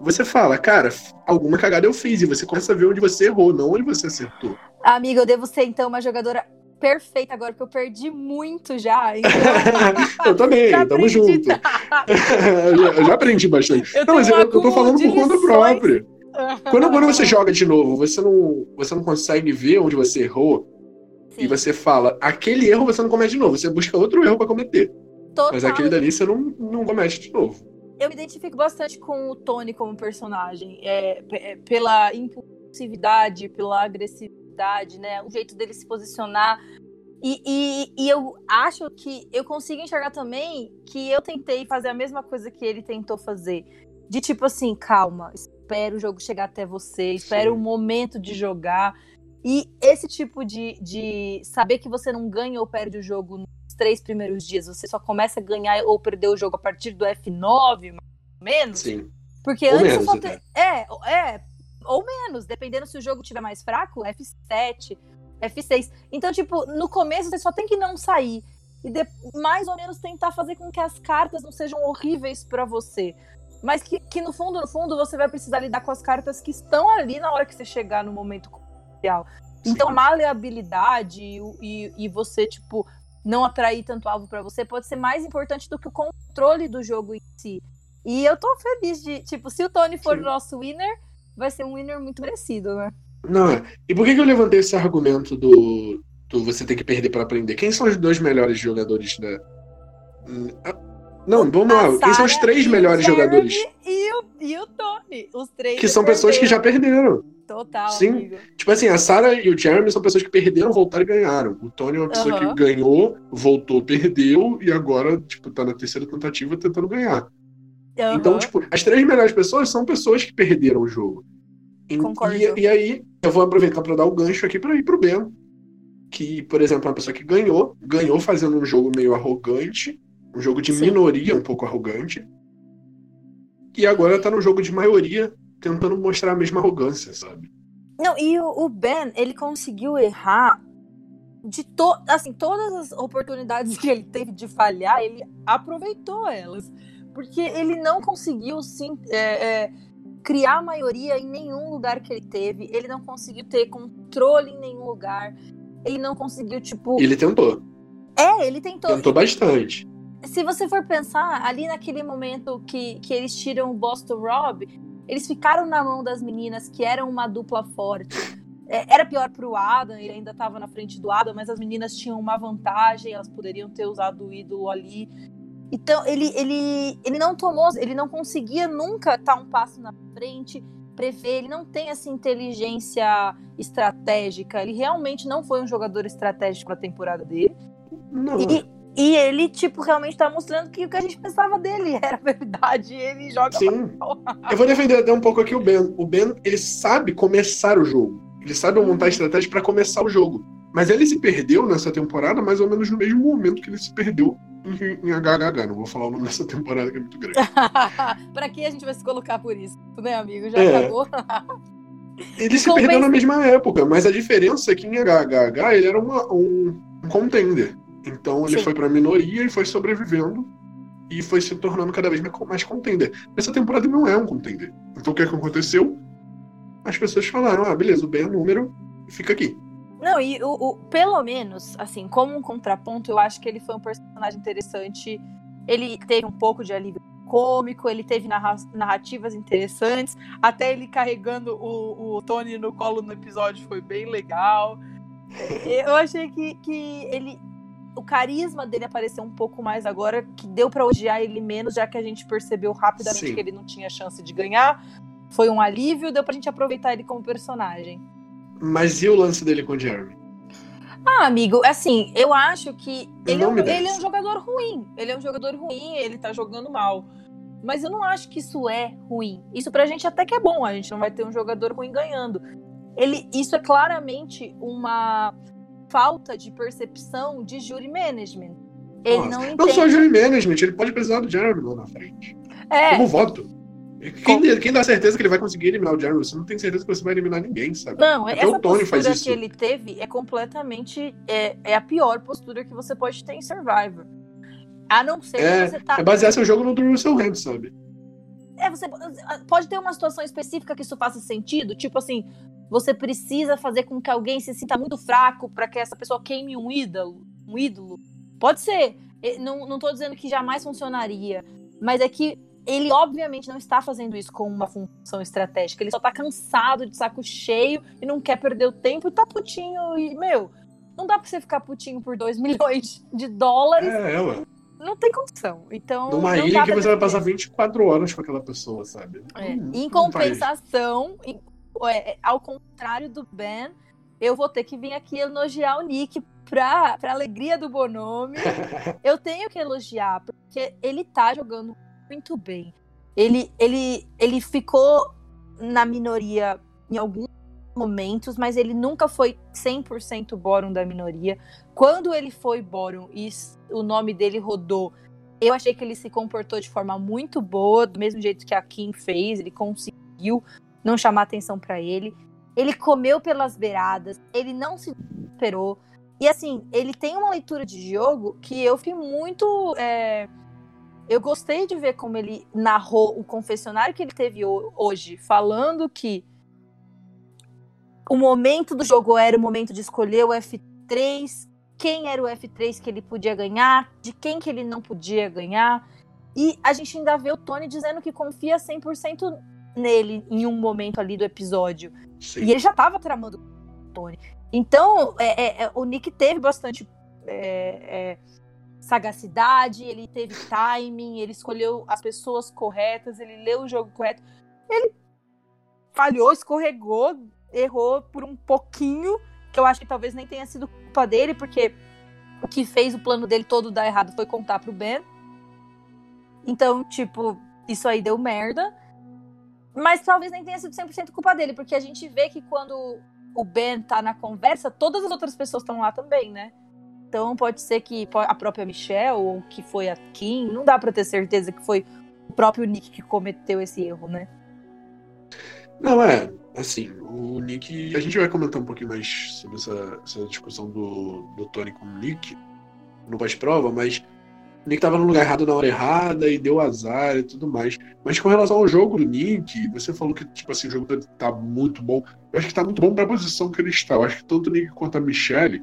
você fala, cara, alguma cagada eu fiz, e você começa a ver onde você errou, não onde você acertou. Amiga, eu devo ser então uma jogadora perfeita agora, porque eu perdi muito já. Então, eu também, já tamo aprendi. junto. eu, já, eu já aprendi bastante. Eu não, mas eu, eu tô falando por conta própria. Quando, quando você joga de novo, você não, você não consegue ver onde você errou, e Sim, você fala, aquele erro você não comete de novo, você busca outro erro pra cometer. total. Mas aquele dali você não, não comete de novo. Eu me identifico bastante com o Tony como personagem. É, é, pela impulsividade, pela agressividade, né? O jeito dele se posicionar. E, e, e eu acho que eu consigo enxergar também que eu tentei fazer a mesma coisa que ele tentou fazer. De tipo assim, calma, espera o jogo chegar até você, espera Sim. o momento de jogar. E esse tipo de, de saber que você não ganha ou perde o jogo nos três primeiros dias, você só começa a ganhar ou perder o jogo a partir do F9, mais ou menos. Sim. Porque Ou antes menos só até. te- É, é, ou menos, dependendo se o jogo tiver mais fraco, F7, F6. Então, tipo, no começo você só tem que não sair. E de- mais ou menos tentar fazer com que as cartas não sejam horríveis pra você. Mas que, que no fundo, no fundo, você vai precisar lidar com as cartas que estão ali na hora que você chegar no momento crucial. Então, a maleabilidade e, e, e você, tipo, não atrair tanto alvo pra você pode ser mais importante do que o controle do jogo em si. E eu tô feliz de, tipo, se o Tony for Sim. o nosso winner, vai ser um winner muito merecido, né? Não, é. e por que, que eu levantei esse argumento do, do você ter que perder pra aprender? Quem são os dois melhores jogadores da. Não, vamos lá. Quem são os Sarah três melhores jogadores? E o, e o Tony. Os três Que são pessoas que já perderam. Total, Sim. amigo. Tipo assim, a Sarah e o Jeremy são pessoas que perderam, voltaram e ganharam. O Tony é uma pessoa Aham. que ganhou, voltou, perdeu e agora, tipo, tá na terceira tentativa tentando ganhar. Então, Aham. tipo, as três melhores pessoas são pessoas que perderam o jogo. Concordo. e, e aí, eu vou aproveitar para dar o gancho aqui para ir pro Ben. Que, por exemplo, é uma pessoa que ganhou, ganhou fazendo um jogo meio arrogante, um jogo de Sim. minoria um pouco arrogante. E agora tá no jogo de maioria, tentando mostrar a mesma arrogância, sabe? Não, e o, Ben, ele conseguiu errar de to assim, todas as oportunidades que ele teve de falhar, ele aproveitou elas. Porque ele não conseguiu sim, é, é, criar maioria em nenhum lugar que ele teve. Ele não conseguiu ter controle em nenhum lugar. Ele não conseguiu, tipo. Ele tentou, É, ele tentou. tentou bastante. Se você for pensar, ali naquele momento que, que eles tiram o Boston Rob, eles ficaram na mão das meninas, que eram uma dupla forte. É, era pior pro Adam, ele ainda estava na frente do Adam, mas as meninas tinham uma vantagem, elas poderiam ter usado o ídolo ali. Então, ele, ele, ele não tomou, ele não conseguia nunca estar um passo na frente, prever, ele não tem essa inteligência estratégica, ele realmente não foi um jogador estratégico na temporada dele. Não, E, e ele, tipo, realmente tá mostrando que o que a gente pensava dele era verdade. Ele joga Sim. Eu vou defender até um pouco aqui o Ben. O Ben, ele sabe começar o jogo. Ele sabe montar estratégia para começar o jogo. Mas ele se perdeu nessa temporada mais ou menos no mesmo momento que ele se perdeu em, em HHH. Não vou falar o nome dessa temporada que é muito grande. pra que a gente vai se colocar por isso? Né, amigo? Já É. acabou? Ele se Compensa- perdeu na mesma época, mas a diferença é que em HHH ele era uma- um, um contender. Então ele Sim. foi pra minoria e foi sobrevivendo e foi se tornando cada vez mais, contender. Nessa temporada não é um contender. Então o que, é que aconteceu? As pessoas falaram: ah, beleza, o Ben é número, fica aqui. Não, e o, o- pelo menos, assim, como um contraponto, eu acho que ele foi um personagem interessante. Ele teve um pouco de alívio cômico, ele teve narra- narrativas interessantes. Até ele carregando o, o Tony no colo no episódio foi bem legal. Eu achei que, que ele. O carisma dele apareceu um pouco mais agora, que deu pra odiar ele menos, já que a gente percebeu rapidamente Sim. que ele não tinha chance de ganhar. Foi um alívio, deu pra gente aproveitar ele como personagem. Mas e o lance dele com o Jeremy? Ah, amigo, assim, eu acho que ele, é um, ele é um jogador ruim. Ele é um jogador ruim, ele tá jogando mal. Mas eu não acho que isso é ruim. Isso pra gente até que é bom, a gente não vai ter um jogador ruim ganhando. Ele, isso é claramente uma falta de percepção de jury management. Ele Nossa, não entende. Não só jury management, ele pode precisar do Jeremy lá na frente. é, Como voto. Quem, quem dá certeza que ele vai conseguir eliminar o Jeremy? Você não tem certeza que você vai eliminar ninguém, sabe? Não, Até essa o Tony postura faz isso. que ele teve é completamente. É, é a pior postura que você pode ter em Survivor. A não ser É, que você tá. É basear seu jogo no do Russell Hand, sabe? É, você pode ter uma situação específica que isso faça sentido, tipo assim, você precisa fazer com que alguém se sinta muito fraco para que essa pessoa queime um ídolo, um ídolo. Pode ser. Não, não tô dizendo que jamais funcionaria, mas é que ele obviamente não está fazendo isso com uma função estratégica. Ele só tá cansado, de saco cheio e não quer perder o tempo e tá putinho e, meu, não dá pra você ficar putinho por 2 milhões de dólares. É, ela. Não tem condição. Então, Numa não ilha dá que você vai passar 24 horas com aquela pessoa, sabe? É, Não- Em compensação, em- é, ao contrário do Ben, eu vou ter que vir aqui elogiar o Nick pra, pra alegria do Bonome. eu tenho que elogiar, porque ele tá jogando muito bem. Ele, ele, ele ficou na minoria em alguns momentos, mas ele nunca foi 100% Boron da minoria. Quando ele foi Boron e o nome dele rodou, eu achei que ele se comportou de forma muito boa, do mesmo jeito que a Kim fez, ele conseguiu não chamar atenção pra ele. Ele comeu pelas beiradas, ele não se esperou. E assim, ele tem uma leitura de jogo que eu fiquei muito. é, Eu gostei de ver como ele narrou o confessionário que ele teve ho- hoje, falando que o momento do jogo era o momento de escolher o F3, quem era o F3 que ele podia ganhar, de quem que ele não podia ganhar. E a gente ainda vê o Tony dizendo que confia 100% nele em um momento ali do episódio. Sim. E ele já tava tramando com o Tony. Então, é, é, é, o Nick teve bastante é, é, sagacidade, ele teve timing, ele escolheu as pessoas corretas, ele leu o jogo correto. Ele falhou, escorregou, errou por um pouquinho, que eu acho que talvez nem tenha sido culpa dele, porque o que fez o plano dele todo dar errado foi contar pro Ben. Então, tipo, isso aí deu merda. Mas talvez nem tenha sido 100% culpa dele, porque a gente vê que quando o Ben tá na conversa, todas as outras pessoas estão lá também, né? Então pode ser que a própria Michelle ou que foi a Kim, não dá pra ter certeza que foi o próprio Nick que cometeu esse erro, né? Não, é, assim, o Nick. A gente vai comentar um pouquinho mais sobre essa, essa discussão do, do Tony com o Nick no pós-prova, mas Nick tava no lugar errado na hora errada e deu azar e tudo mais. Mas com relação ao jogo do Nick, você falou que, tipo assim, o jogo tá muito bom. Eu acho que tá muito bom pra posição que ele está. Eu acho que tanto o Nick quanto a Michelle,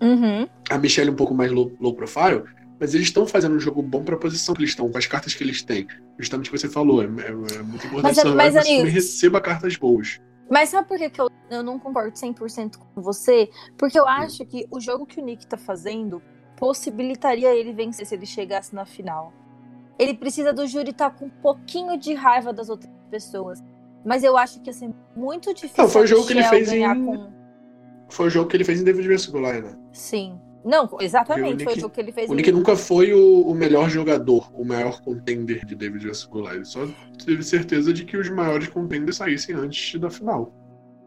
Uhum. a Michelle um pouco mais low, low profile, mas eles estão fazendo um jogo bom pra posição que eles estão, com as cartas que eles têm. Justamente o que você falou, é, é- é muito importante Mas, mas, que você receba cartas boas. Mas sabe por que, que eu, eu não concordo 100% com você? Porque eu acho que o jogo que o Nick tá fazendo possibilitaria ele vencer se ele chegasse na final. Ele precisa do júri estar com um pouquinho de raiva das outras pessoas. Mas eu acho que ia ser muito difícil Não, foi o jogo que ele fez em- com. Foi o jogo que ele fez em David vs Goliath, né? Sim. Não, exatamente. O foi o Nick- jogo que ele fez O em- Nick nunca foi o, o melhor jogador, o maior contender de David vs Goliath. Ele só teve certeza de que os maiores contenders saíssem antes da final.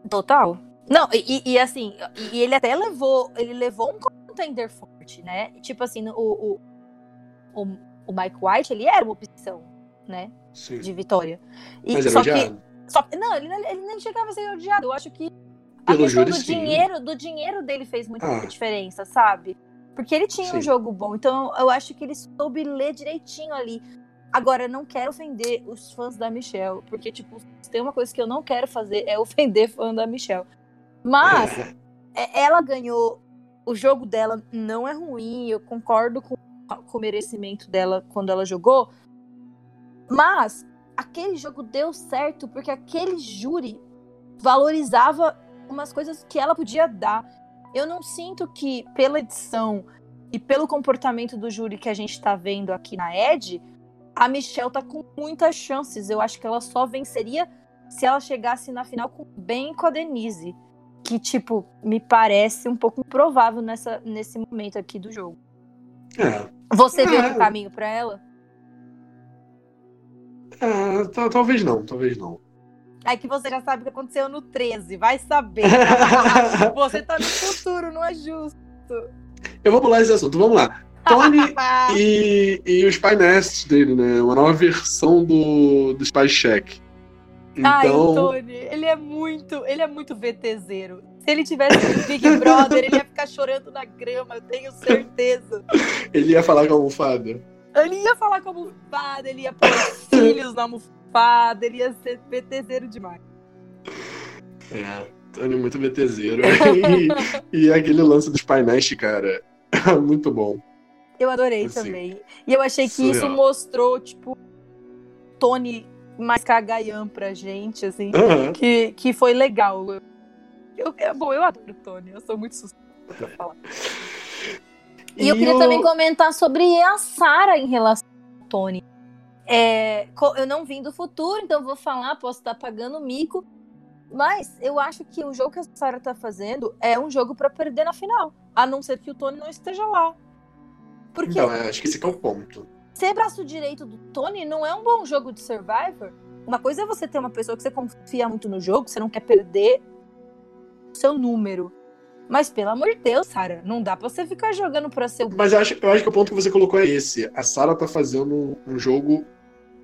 Total. Não, e, e assim, e ele até levou, ele levou um contender forte, né? Tipo assim, o, o, o, Mike White, ele era uma opção, né? Sim. De vitória. E, Mas era só odiado. que, só, não, ele, ele nem chegava a ser odiado. Eu acho que a Pelo questão júri, do sim. dinheiro, do dinheiro dele fez muita Ah. diferença, sabe? Porque ele tinha um Sim. jogo bom, então eu acho que ele soube ler direitinho ali. Agora, eu não quero ofender os fãs da Michelle, porque, tipo, tem uma coisa que eu não quero fazer é ofender fã da Michelle. Mas é- ela ganhou. O jogo dela não é ruim, eu concordo com, com o merecimento dela quando ela jogou. Mas aquele jogo deu certo porque aquele júri valorizava umas coisas que ela podia dar. Eu não sinto que, pela edição e pelo comportamento do júri que a gente tá vendo aqui na Ed, a Michelle tá com muitas chances. Eu acho que ela só venceria se ela chegasse na final com bem com a Denise. Que, tipo, me parece um pouco improvável nessa, nesse momento aqui do jogo. É. Você vê É. outro caminho pra ela? É, ta- talvez não, talvez não. É que você já sabe o que aconteceu no 13, vai saber. você tá no futuro, não é justo. Eu vou pular esse assunto, vamos lá. Tony e, e os Spy Nests dele, né? Uma nova versão do, do Spy Check. Ai, o Então, Tony, ele é muito, ele é muito VTZero. Se ele tivesse Big Brother, ele ia ficar chorando na grama, eu tenho certeza. ele ia falar com a almofada. Ele ia falar com a almofada, ele ia pôr os filhos na almofada, ele ia ser VTZero demais. É, Tony muito BTZero. e, e aquele lance dos Nest, cara, muito bom. Eu adorei Assim, também. E eu achei que isso surreal. mostrou, tipo, Tony mais cagaian pra gente, assim. Aham. que, que foi legal. Eu, eu- bom, eu adoro o Tony, eu sou muito suspeita pra falar. E, eu queria o- também comentar sobre a Sarah em relação ao Tony. É, eu não vim do futuro, então vou falar, posso estar pagando mico. Mas eu acho que o jogo que a Sarah tá fazendo é um jogo pra perder na final. A não ser que o Tony não esteja lá. Porque Então, é, acho que esse é o ponto. Ser braço direito do Tony não é um bom jogo de Survivor. Uma coisa é você ter uma pessoa que você confia muito no jogo, você não quer perder o seu número. Mas, pelo amor de Deus, Sarah, não dá pra você ficar jogando pra ser o. Mas eu acho, eu acho que o ponto que você colocou é esse. A Sarah tá fazendo um jogo.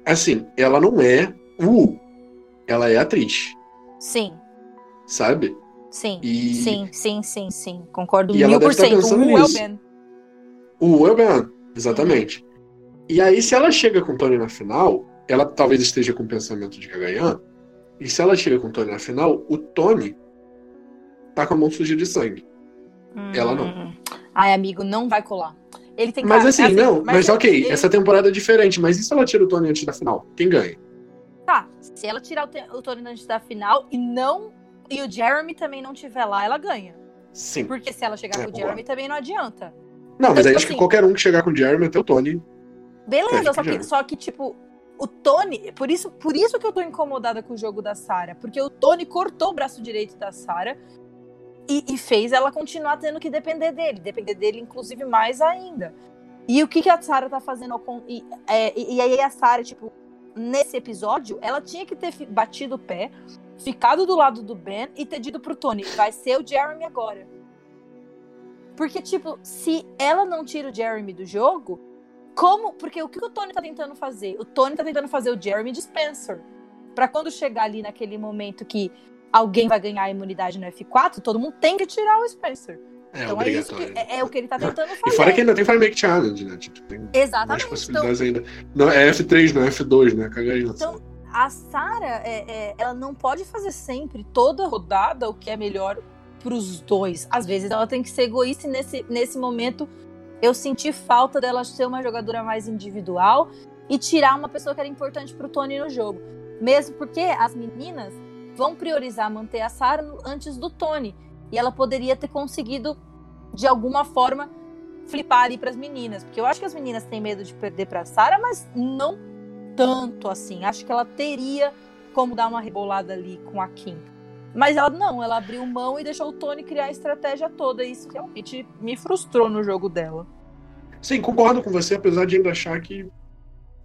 Assim, ela não é o. Ela é atriz, Sim, sabe? sim, E sim, sim, sim, sim. Concordo E ela mil deve por tá cento. pensando O nisso. Elben. o Elben, exatamente. E aí, se ela chega com o Tony na final, ela talvez esteja com o pensamento de que vai ganhar. E se ela chega com o Tony na final, o Tony tá com a mão suja de sangue. Ela não. Hum. Ai, amigo, não vai colar. Ele tem Mas cara- assim, não, mas, ok, ele- essa temporada é diferente, mas e se ela tira o Tony antes da final? Quem ganha? Tá, se ela tirar o, o Tony antes da final e não. E o Jeremy também não tiver lá, ela ganha. Sim. Porque se ela chegar É, com o. Jeremy também não adianta. Não, mas Então, aí tipo acho que assim- qualquer um que chegar com o Jeremy até o Tony. Beleza, Perde só que, só que, tipo, o Tony. Por isso, por isso que eu tô incomodada com o jogo da Sarah. Porque o Tony cortou o braço direito da Sarah e, e fez ela continuar tendo que depender dele. Depender dele, inclusive, mais ainda. E o que, que a Sarah tá fazendo con- e, é, e, e aí a Sarah, tipo, nesse episódio, ela tinha que ter batido o pé, ficado do lado do Ben e ter dito pro Tony: vai ser o Jeremy agora. Porque, tipo, se ela não tira o Jeremy do jogo, como. Porque o que o Tony tá tentando fazer? O Tony tá tentando fazer o Jeremy de Spencer. Pra quando chegar ali naquele momento que alguém vai ganhar a imunidade no F4, todo mundo tem que tirar o Spencer. É então é isso que é, é o que ele tá tentando E fazer. fora que ainda tem Fire Make Challenge, né? Tipo, tem mais Exatamente. Então, possibilidades ainda. Não, é F3, não é F2, né? Cagarinha. Então, a Sarah, é, é, ela não pode fazer sempre, toda rodada, o que é melhor pros dois. Às vezes ela tem que ser egoísta e nesse, nesse momento eu senti falta dela ser uma jogadora mais individual e tirar uma pessoa que era importante pro Tony no jogo. Mesmo porque as meninas vão priorizar manter a Sarah antes do Tony. E ela poderia ter conseguido, de alguma forma, flipar ali pras meninas. Porque eu acho que as meninas têm medo de perder pra Sarah, mas não tanto assim. Acho que ela teria como dar uma rebolada ali com a Kim. Mas ela não, ela abriu mão e deixou o Tony criar a estratégia toda. E isso realmente me frustrou no jogo dela. Sim, concordo com você, apesar de ainda achar que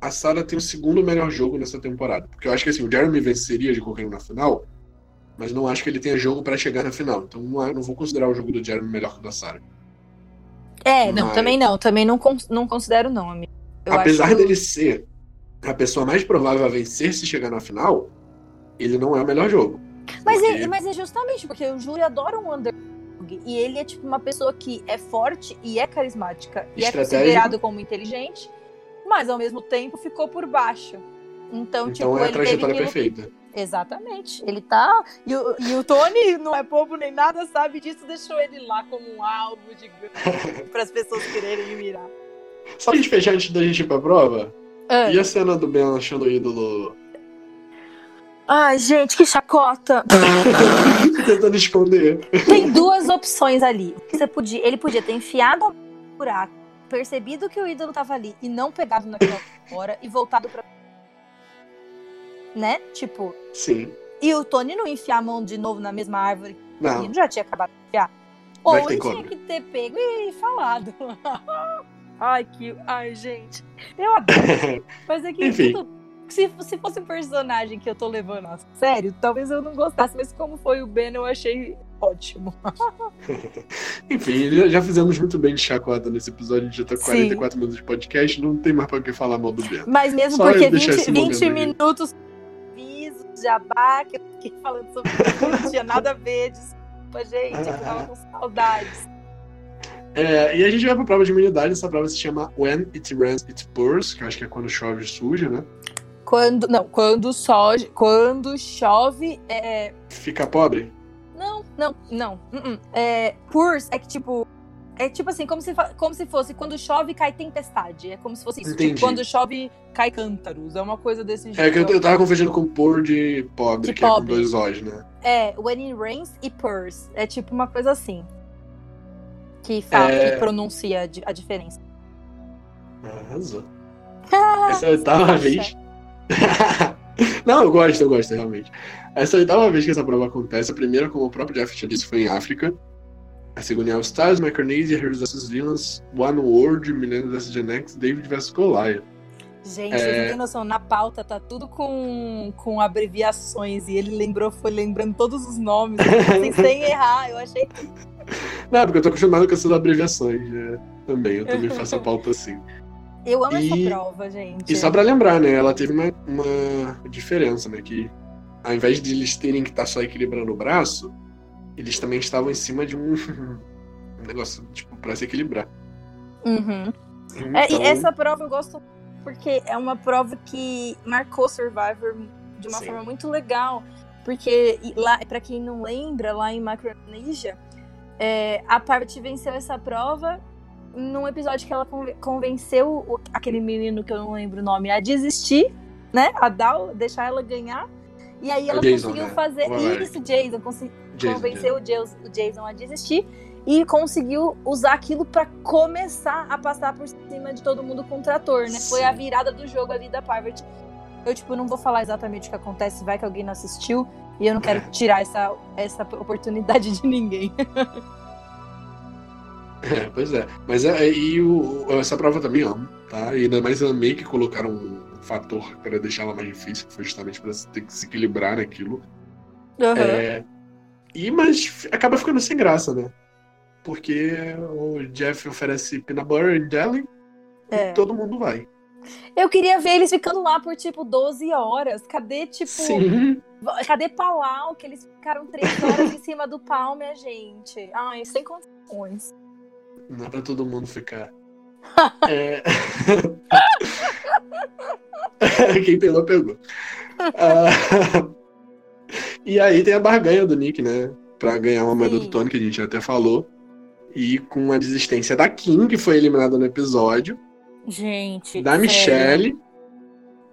a Sarah tem o segundo melhor jogo nessa temporada. Porque eu acho que assim, o Jeremy venceria de qualquer um na final, Mas não acho que ele tenha jogo pra chegar na final. Então não, não vou considerar o jogo do Jeremy melhor que o da Sarah. É, não, Mas- também não. Também não, con- não considero, não, amigo. Eu Apesar acho... dele ser a pessoa mais provável a vencer se chegar na final, ele não é o melhor jogo. Mas, Porque- é, mas é justamente porque o Júlio adora um underdog. E ele é tipo uma pessoa que é forte e é carismática. E é considerado como inteligente, mas ao mesmo tempo ficou por baixo. Então, Então tipo, é a ele teve trajetória perfeita. Exatamente. Ele tá. E o, e o Tony não é bobo nem nada, sabe disso, deixou ele lá como um alvo de para as pessoas quererem mirar. Só a gente fechar antes da gente ir pra prova, Ah. e a cena do Ben achando o ídolo Ai, gente, que chacota. tentando esconder? Tem duas opções ali. Você podia, ele podia ter enfiado o buraco, percebido que o ídolo tava ali e não pegado naquela hora e voltado pra. Né? Tipo. Sim. E o Tony não enfiar a mão de novo na mesma árvore Não. menino já tinha acabado de enfiar. Vai Ou ele tinha que ter pego e falado. ai, que. Ai, gente. Eu adoro. Mas é que Enfim. tudo- Se, se fosse um personagem que eu tô levando a sério, talvez eu não gostasse, mas como foi o Ben, eu achei ótimo. Enfim, já- fizemos muito bem de chacota nesse episódio. Já tá Sim. 44 minutos de podcast, não tem mais pra que falar mal do Ben. Mas mesmo Só porque eu deixar 20, esse momento 20 aqui. minutos aviso, jabá, que eu fiquei falando sobre isso, não tinha nada a ver, desculpa, gente, eu tava com saudades. É, e a gente vai pra prova de imunidade. Essa prova se chama When It Rains, It Pours, que eu acho que é quando chove suja, né? Quando, não, quando, so, quando chove, é, Fica pobre? Não, não, não. uh-uh. É, Purs é que tipo. É tipo assim, como se, como se fosse quando chove cai tempestade. É como se fosse isso. Tipo, quando chove cai cântaros. É uma coisa desse jeito. É que eu, eu tava confundindo com por de pobre, De que é com pobre. dois O's, né? É, when it rains e purs. É tipo uma coisa assim. Que fala, É. que pronuncia a diferença. Arrasou. Essa é a oitava vez. Não, eu gosto, eu gosto, realmente. Essa é a oitava vez que essa prova acontece. A primeira, como o próprio Jeff já disse, foi em África. A segunda em All Stars, Micronesia, Heroes vs Villains, One World, Millennium vs Gen X, David vs Goliath. Gente, É. vocês não têm noção, na pauta tá tudo com, com abreviações. E ele lembrou, foi lembrando todos os nomes, assim, sem errar. Eu achei. Não, porque eu tô acostumado com essas abreviações né? também. Eu também faço a pauta assim. Eu amo E- essa prova, gente. E só pra lembrar, né? Ela teve uma, uma diferença, né? Que ao invés de eles terem que estar só equilibrando o braço, eles também estavam em cima de um, um negócio, tipo, pra se equilibrar. Uhum. É, e Então, essa prova eu gosto porque é uma prova que marcou Survivor de uma Sim. forma muito legal. Porque lá, para quem não lembra, lá em Micronesia, é, a Parvati venceu essa prova num episódio que ela conven- convenceu o- aquele menino que eu não lembro o nome a desistir, né? A dar, deixar ela ganhar. E aí ela Jason, conseguiu né? fazer Alaric. isso, Jason, Jason, convenceu o Jason, o Jason a desistir e conseguiu usar aquilo pra começar a passar por cima de todo mundo com o trator, né? Foi Sim. a virada do jogo ali da Parvati. Eu, tipo, não vou falar exatamente o que acontece, vai que alguém não assistiu e eu não quero tirar essa, essa oportunidade de ninguém. É, pois é. Mas é, e o, essa prova eu também amo, tá? E ainda mais amei que colocaram um fator para deixar ela mais difícil, que foi justamente pra você ter que se equilibrar naquilo. É, e, mas acaba ficando sem graça, né? Porque o Jeff oferece peanut butter e jelly É. e todo mundo vai. Eu queria ver eles ficando lá por, tipo, 12 horas. Cadê, tipo, Sim. cadê Palau, que eles ficaram 3 horas em cima do pau, minha gente? Ai, sem condições. Não é pra todo mundo ficar. É... Quem pegou, pegou. Ah, E aí tem a barganha do Nick, né? Pra ganhar uma moeda Sim. do Tony, que a gente até falou. E com a desistência da Kim, que foi eliminada no episódio, Gente. da sério. Michelle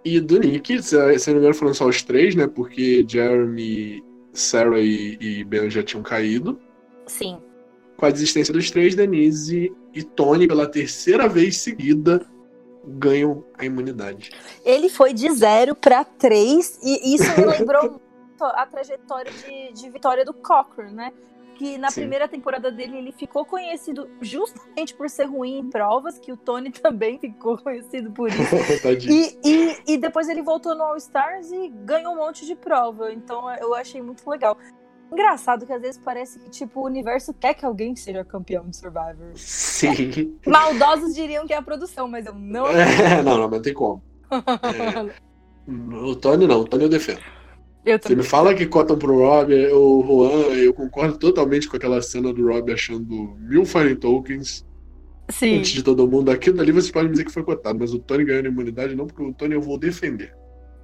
e do Nick. Se, se não me engano, foram só os três, né? Porque Jeremy, Sarah e, e Ben já tinham caído. Sim. Com a desistência dos três, Denise e Tony, pela terceira vez seguida, ganham a imunidade. Ele foi de 0 para 3 e isso me lembrou muito a trajetória de, de vitória do Cochrane, né? que na Sim. primeira temporada dele ele ficou conhecido justamente por ser ruim em provas, que o Tony também ficou conhecido por isso. E, e, e depois ele voltou no All Stars e ganhou um monte de prova. Então eu achei muito legal. Engraçado que às vezes parece que tipo, o universo quer que alguém seja campeão de Survivor. Sim. Maldosos diriam que é a produção, mas eu não É, não, não, não tem como. É, o Tony não, o Tony eu defendo. Eu Você me fala que cotam pro Rob, o Juan, eu concordo totalmente com aquela cena do Rob achando mil Fire Tokens Sim. antes de todo mundo. Aquilo dali vocês podem dizer que foi cotado, mas o Tony ganhando imunidade não, porque o Tony eu vou defender.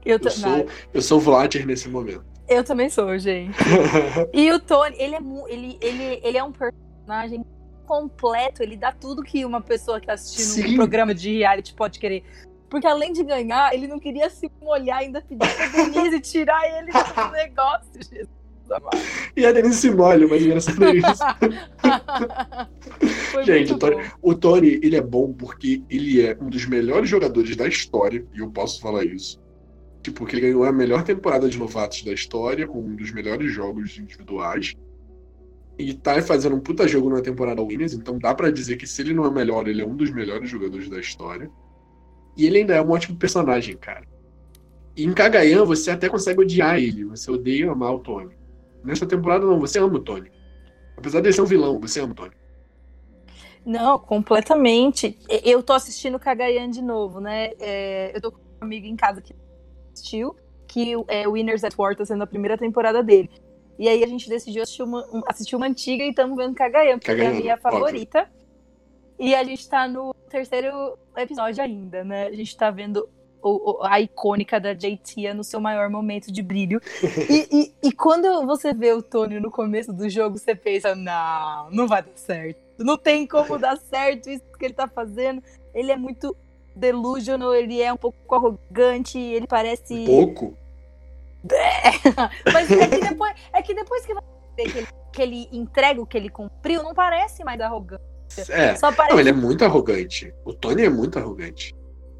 Eu, Eu sou, eu sou o Vlater nesse momento. eu também sou, gente. E o Tony, ele é, ele, ele, ele é um personagem completo, ele dá tudo que uma pessoa que tá assistindo Sim. um programa de reality pode querer. Porque além de ganhar, ele não queria se molhar, ainda pedir pra Denise tirar ele do negócio, Jesus amado. e a Denise se molha, mas engraçado isso. Gente, o Tony-. O Tony, ele é bom porque ele é um dos melhores jogadores da história, e eu posso falar isso. Tipo, que ele ganhou a melhor temporada de novatos da história, com um dos melhores jogos individuais. E tá fazendo um puta jogo na temporada Winners, então dá pra dizer que se ele não é melhor, ele é um dos melhores jogadores da história. E ele ainda é um ótimo personagem, cara. E em Kagayan você até consegue odiar ele, você odeia amar o Tony. Nessa temporada não, você ama o Tony. Apesar de ele ser um vilão, você ama o Tony. Não, completamente. Eu tô assistindo Kagayan de novo, né? É, eu tô com um amigo em casa que assistiu, que é Winners at War tá sendo a primeira temporada dele. E aí a gente decidiu assistir uma, um- assistir uma antiga e estamos vendo Kagayan, porque é a Kagayan, minha óbvio. favorita. E a gente tá no terceiro episódio ainda, né? A gente tá vendo o- o- a icônica da JT no seu maior momento de brilho. E, e- e quando você vê o Tony no começo do jogo, você pensa, não, não vai dar certo. Não tem como dar certo isso que ele tá fazendo. Ele é muito delusional, ele é um pouco arrogante, ele parece. Um pouco. Mas é que depois, é que, depois que você vê que ele, que ele entrega o que ele cumpriu, não parece mais arrogante. É. Só parece. Não, ele é muito arrogante. O Tony é muito arrogante.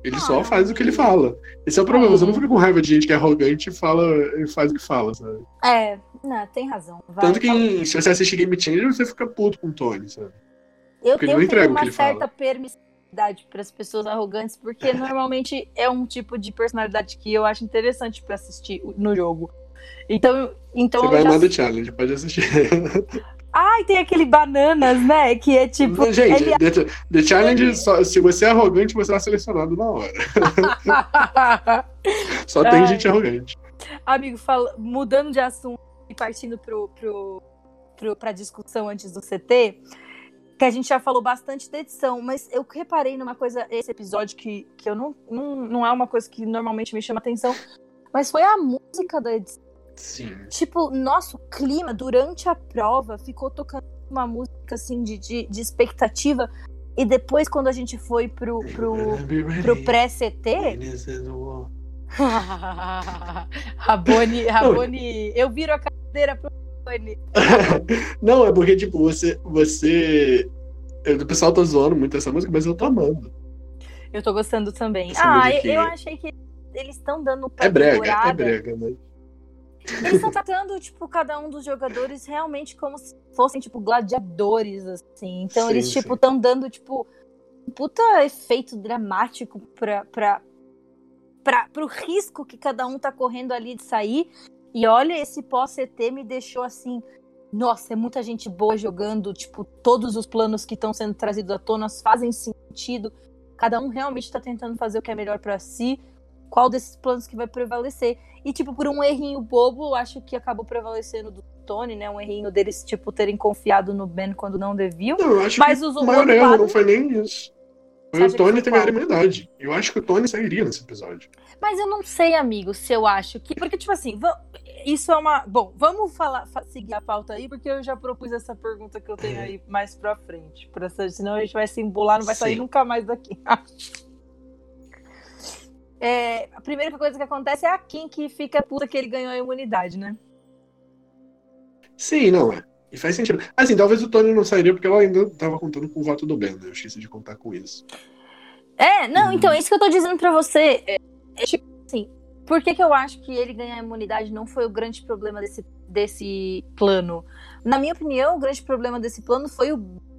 Ele só Ah. faz o que ele fala. Esse é o problema. Você não fica com raiva de gente que é arrogante e fala e faz o que fala, sabe? É, não, tem razão. Vai, Tanto que em- se você assiste Game Changer, você fica puto com o Tony, sabe? Eu, Porque eu não entrega tenho o que uma ele fala. certa permissividade para as pessoas arrogantes, porque normalmente é um tipo de personalidade que eu acho interessante para assistir no jogo. Então, então Você vai já... The Challenge, pode assistir. Ai, tem aquele bananas, né? Que é tipo. gente, ele- The, The Challenge, só- se você é arrogante, você será selecionado na hora. Só tem Ai. gente arrogante. Amigo, fala- mudando de assunto e partindo pro, pro, pro, pra discussão antes do CT, que a gente já falou bastante da edição, mas eu reparei numa coisa, esse episódio, que, que eu não, não, não é uma coisa que normalmente me chama atenção, mas foi a música da edição. Sim. Tipo, nosso clima durante a prova ficou tocando uma música assim de, de, de expectativa. E depois, quando a gente foi pro, pro, pro pré-CT, a Boni, a Boni, eu viro a cadeira pro Não, é porque, tipo, você. você... eu- O pessoal tá zoando muito essa música, mas eu tô amando. Eu tô gostando também. Essa ah, eu, eu achei que eles estão dando É brega, é brega, mas. Eles estão tratando, tipo, cada um dos jogadores realmente como se fossem, tipo, gladiadores, assim. Então Sim, eles, tipo, estão dando, tipo, um puta efeito dramático pra, pra, pra, pro risco que cada um tá correndo ali de sair. E olha, esse pós-CT me deixou assim. Nossa, é muita gente boa jogando. Tipo, todos os planos que estão sendo trazidos à tona fazem sentido. Cada um realmente tá tentando fazer o que é melhor pra si. Qual desses planos que vai prevalecer? E, tipo, por um errinho bobo, acho que acabou prevalecendo do Tony, né? Um errinho deles, tipo, terem confiado no Ben quando não deviam. Não, eu acho Mas que os- o maior erro não foi nem isso. Foi o Tony ter ganhado a imunidade. Eu acho que o Tony sairia nesse episódio. Mas eu não sei, amigo, se eu acho que. Porque, tipo assim, isso é uma. Bom, vamos falar, fa- seguir a pauta aí, porque eu já propus essa pergunta que eu tenho aí mais pra frente. Pra, senão a gente vai se embolar, não vai sair Sim. nunca mais daqui. É, a primeira coisa que acontece é a Kim que fica puta que ele ganhou a imunidade, né? Sim, não é. E faz sentido. Assim, talvez o Tony não sairia porque ela ainda tava contando com o voto do Ben, né? Eu esqueci de contar com isso. É, não, Uhum. então, é isso que eu tô dizendo pra você. É tipo assim, por que, que eu acho que ele ganhar imunidade não foi o grande problema desse desse plano. Na minha opinião, o grande problema desse plano foi o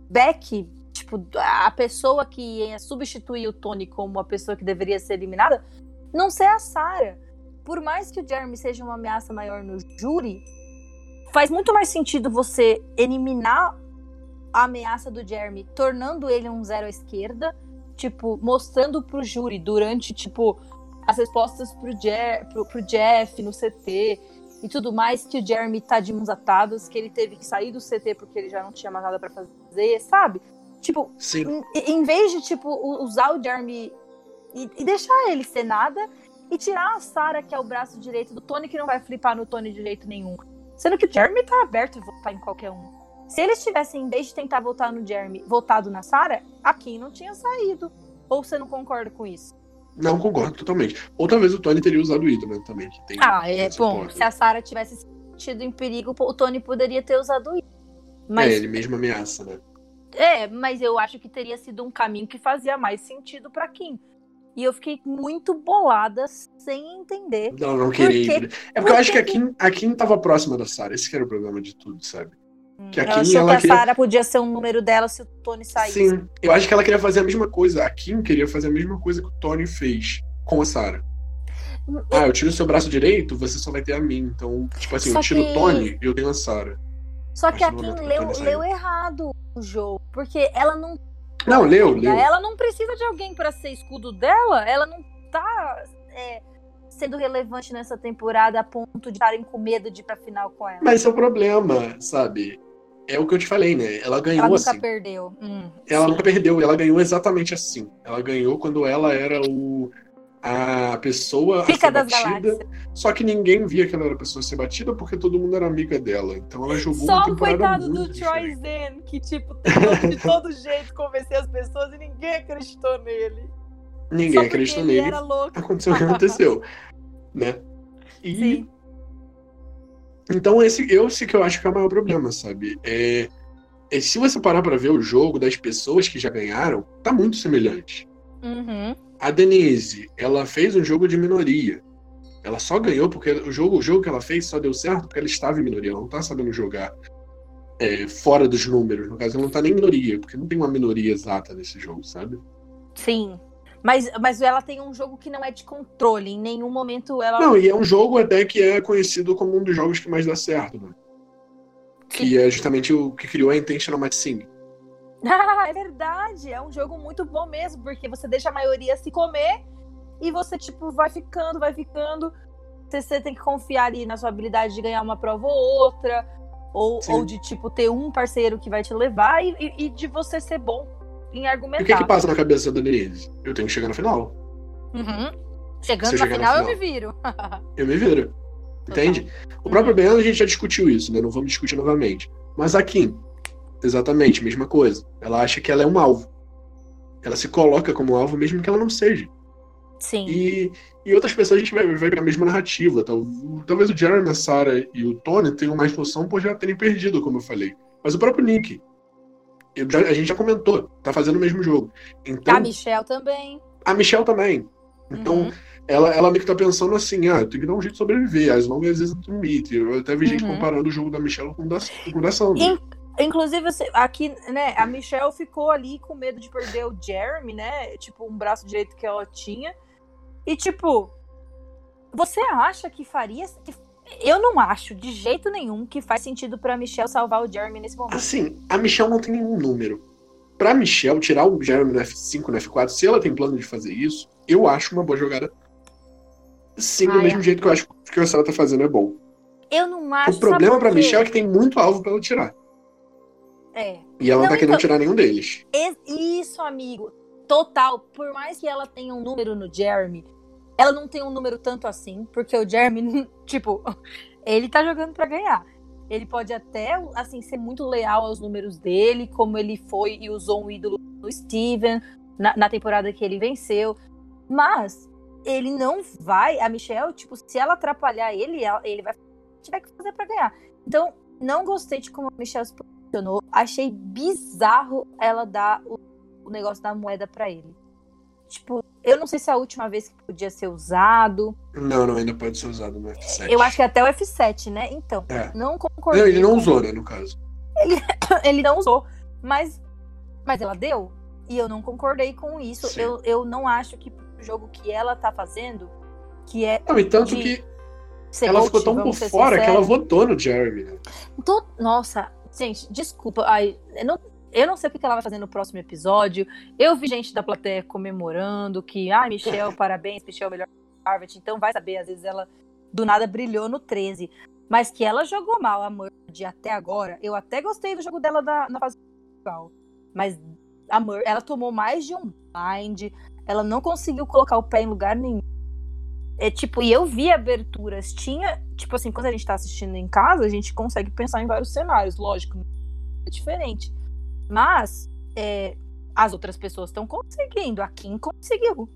Beck, tipo, a pessoa que ia substituir o Tony como a pessoa que deveria ser eliminada, não ser a Sarah. Por mais que o Jeremy seja uma ameaça maior no júri, faz muito mais sentido você eliminar a ameaça do Jeremy, tornando ele um zero à esquerda, tipo, mostrando pro júri durante, tipo, as respostas pro, pro, pro Jeff no CT e tudo mais, que o Jeremy tá de mãos atadas, que ele teve que sair do CT porque ele já não tinha mais nada para fazer, sabe? Tipo, em, em, vez de, tipo, usar o Jeremy e, e deixar ele ser nada e tirar a Sarah, que é o braço direito do Tony, que não vai flipar no Tony de jeito nenhum. Sendo que o Jeremy tá aberto a votar em qualquer um. Se eles tivessem, em vez de tentar votar no Jeremy, votado na Sarah, a Kim não tinha saído. Ou você não concorda com isso? Não concordo totalmente. Ou talvez o Tony teria usado o Ida, né, também. Que tem ah, é bom. Se a Sarah tivesse sentido em perigo, o Tony poderia ter usado o Ida. Mas... É, ele mesmo ameaça, né? É, mas eu acho que teria sido um caminho que fazia mais sentido para Kim. E eu fiquei muito bolada sem entender. Não, não queria. Porque, é porque eu acho que a Kim, a Kim tava próxima da Sarah. Esse era o problema de tudo, sabe? Hum, que a Kim, ela, ela que a Sarah podia ser um número dela se o Tony saísse. Sim, eu acho que ela queria fazer a mesma coisa. A Kim queria fazer a mesma coisa que o Tony fez com a Sarah. Hum, ah, eu tiro o seu braço direito, você só vai ter a mim. Então, tipo assim, só eu tiro o que... Tony, eu tenho a Sarah. Só que a Kim leu, leu errado o jogo. Porque ela não não, leu, leu. Ela não precisa de alguém para ser escudo dela. Ela não tá é, sendo relevante nessa temporada a ponto de estarem com medo de ir pra final com ela. Mas esse é o problema, sabe? É o que eu te falei, né? Ela ganhou ela nunca assim. perdeu. Hum, ela sim. nunca perdeu. Ela ganhou exatamente assim. Ela ganhou quando ela era o a pessoa Fica a ser batida. Só que ninguém via que ela era a pessoa a ser batida porque todo mundo era amiga dela. Então ela jogou Só uma temporada coitado do Troy Zen, que tipo, tentou de todo jeito convencer as pessoas e ninguém acreditou nele. Ninguém acreditou nele. Aconteceu o que aconteceu. né? E. Sim. Então, esse eu sei que eu acho que é o maior problema, sabe? É, é se você parar para ver o jogo das pessoas que já ganharam, tá muito semelhante. Uhum. A Denise, ela fez um jogo de minoria. Ela só ganhou porque o jogo, o jogo que ela fez só deu certo porque ela estava em minoria. Ela não tá sabendo jogar é, fora dos números. No caso, ela não tá nem em minoria, porque não tem uma minoria exata nesse jogo, sabe? Sim. Mas, mas ela tem um jogo que não é de controle. Em nenhum momento ela. Não, e é um jogo até que é conhecido como um dos jogos que mais dá certo, né? Que é justamente o que criou a Intentional Match Sim. Ah, é verdade. É um jogo muito bom mesmo, porque você deixa a maioria se comer e você, tipo, vai ficando, vai ficando. Você, você tem que confiar ali na sua habilidade de ganhar uma prova ou outra. Ou, ou de, tipo, ter um parceiro que vai te levar e, e, e de você ser bom em argumentar. o que, que passa na cabeça da Denise? Eu tenho que chegar na final. Uhum. Chegando na final, na final, eu me viro. eu me viro. Entende? Total. O próprio uhum. Ben, a gente já discutiu isso, né? Não vamos discutir novamente. Mas aqui, Exatamente, mesma coisa. Ela acha que ela é um alvo. Ela se coloca como alvo mesmo que ela não seja. Sim. E, e outras pessoas a gente vai, vai pra mesma narrativa. Talvez o Jeremy, a Sarah e o Tony tenham mais noção por já terem perdido, como eu falei. Mas o próprio Nick, já, a gente já comentou, tá fazendo o mesem jogo. Então, a Michelle também. A Michelle também. Então, uhum. ela, ela meio que tá pensando assim, ah, eu tenho que dar um jeito de sobreviver, as long as it meet. Eu até vi uhum. gente comparando o jogo da Michelle com o da, com o da Sandra. Inclusive, aqui, né, a Michelle ficou ali com medo de perder o Jeremy, né? Tipo, um braço direito que ela tinha. E, tipo, você acha que faria. Eu não acho de jeito nenhum que faz sentido pra Michelle salvar o Jeremy nesse momento. Assim, a Michelle não tem nenhum número. Pra Michelle tirar o Jeremy no F5, no F4, se ela tem plano de fazer isso, eu acho uma boa jogada. Sim, do mesmo é. jeito que eu acho que o Sarah tá fazendo é bom. Eu não acho. O problema pra Michelle é que tem muito alvo pra ela tirar. É. E ela não, tá querendo então, tirar nenhum deles. Isso, amigo. Total. Por mais que ela tenha um número no Jeremy, ela não tem um número tanto assim, porque o Jeremy, tipo, ele tá jogando para ganhar. Ele pode até, assim, ser muito leal aos números dele, como ele foi e usou um ídolo do Steven na, na temporada que ele venceu. Mas ele não vai. A Michelle, tipo, se ela atrapalhar ele, ele vai tiver que fazer para ganhar. Então, não gostei de como a Michelle se funcionou. Achei bizarro ela dar o, o negócio da moeda para ele. Tipo, Eu não sei se é a última vez que podia ser usado. Não, não, ainda pode ser usado no F7. Eu acho que até o F7, né? Então, É. não concordei. Não, ele não usou, né, no caso. ele não usou. Mas, mas ela deu. E eu não concordei com isso. Sim. Eu, eu não acho que o jogo que ela tá fazendo, que é Não, e tanto De que ela ficou tão por fora que ela votou no Jeremy, né? Tô- Nossa, gente, desculpa. Ai, não, eu não sei o que ela vai fazer no próximo episódio. Eu vi gente da plateia comemorando que, ai, Michelle, parabéns, Michelle, melhor Harvard. Então vai saber, às vezes ela do nada brilhou no 13. Mas que ela jogou mal a Murd até agora. Eu até gostei do jogo dela da, na fase principal. Mas a Murd, ela tomou mais de um blind. Ela não conseguiu colocar o pé em lugar nenhum. É tipo, e eu vi aberturas. Tinha, tipo assim, quando a gente tá assistindo em casa, a gente consegue pensar em vários cenários, lógico. É diferente. Mas é, as outras pessoas estão conseguindo. A Kim conseguiu.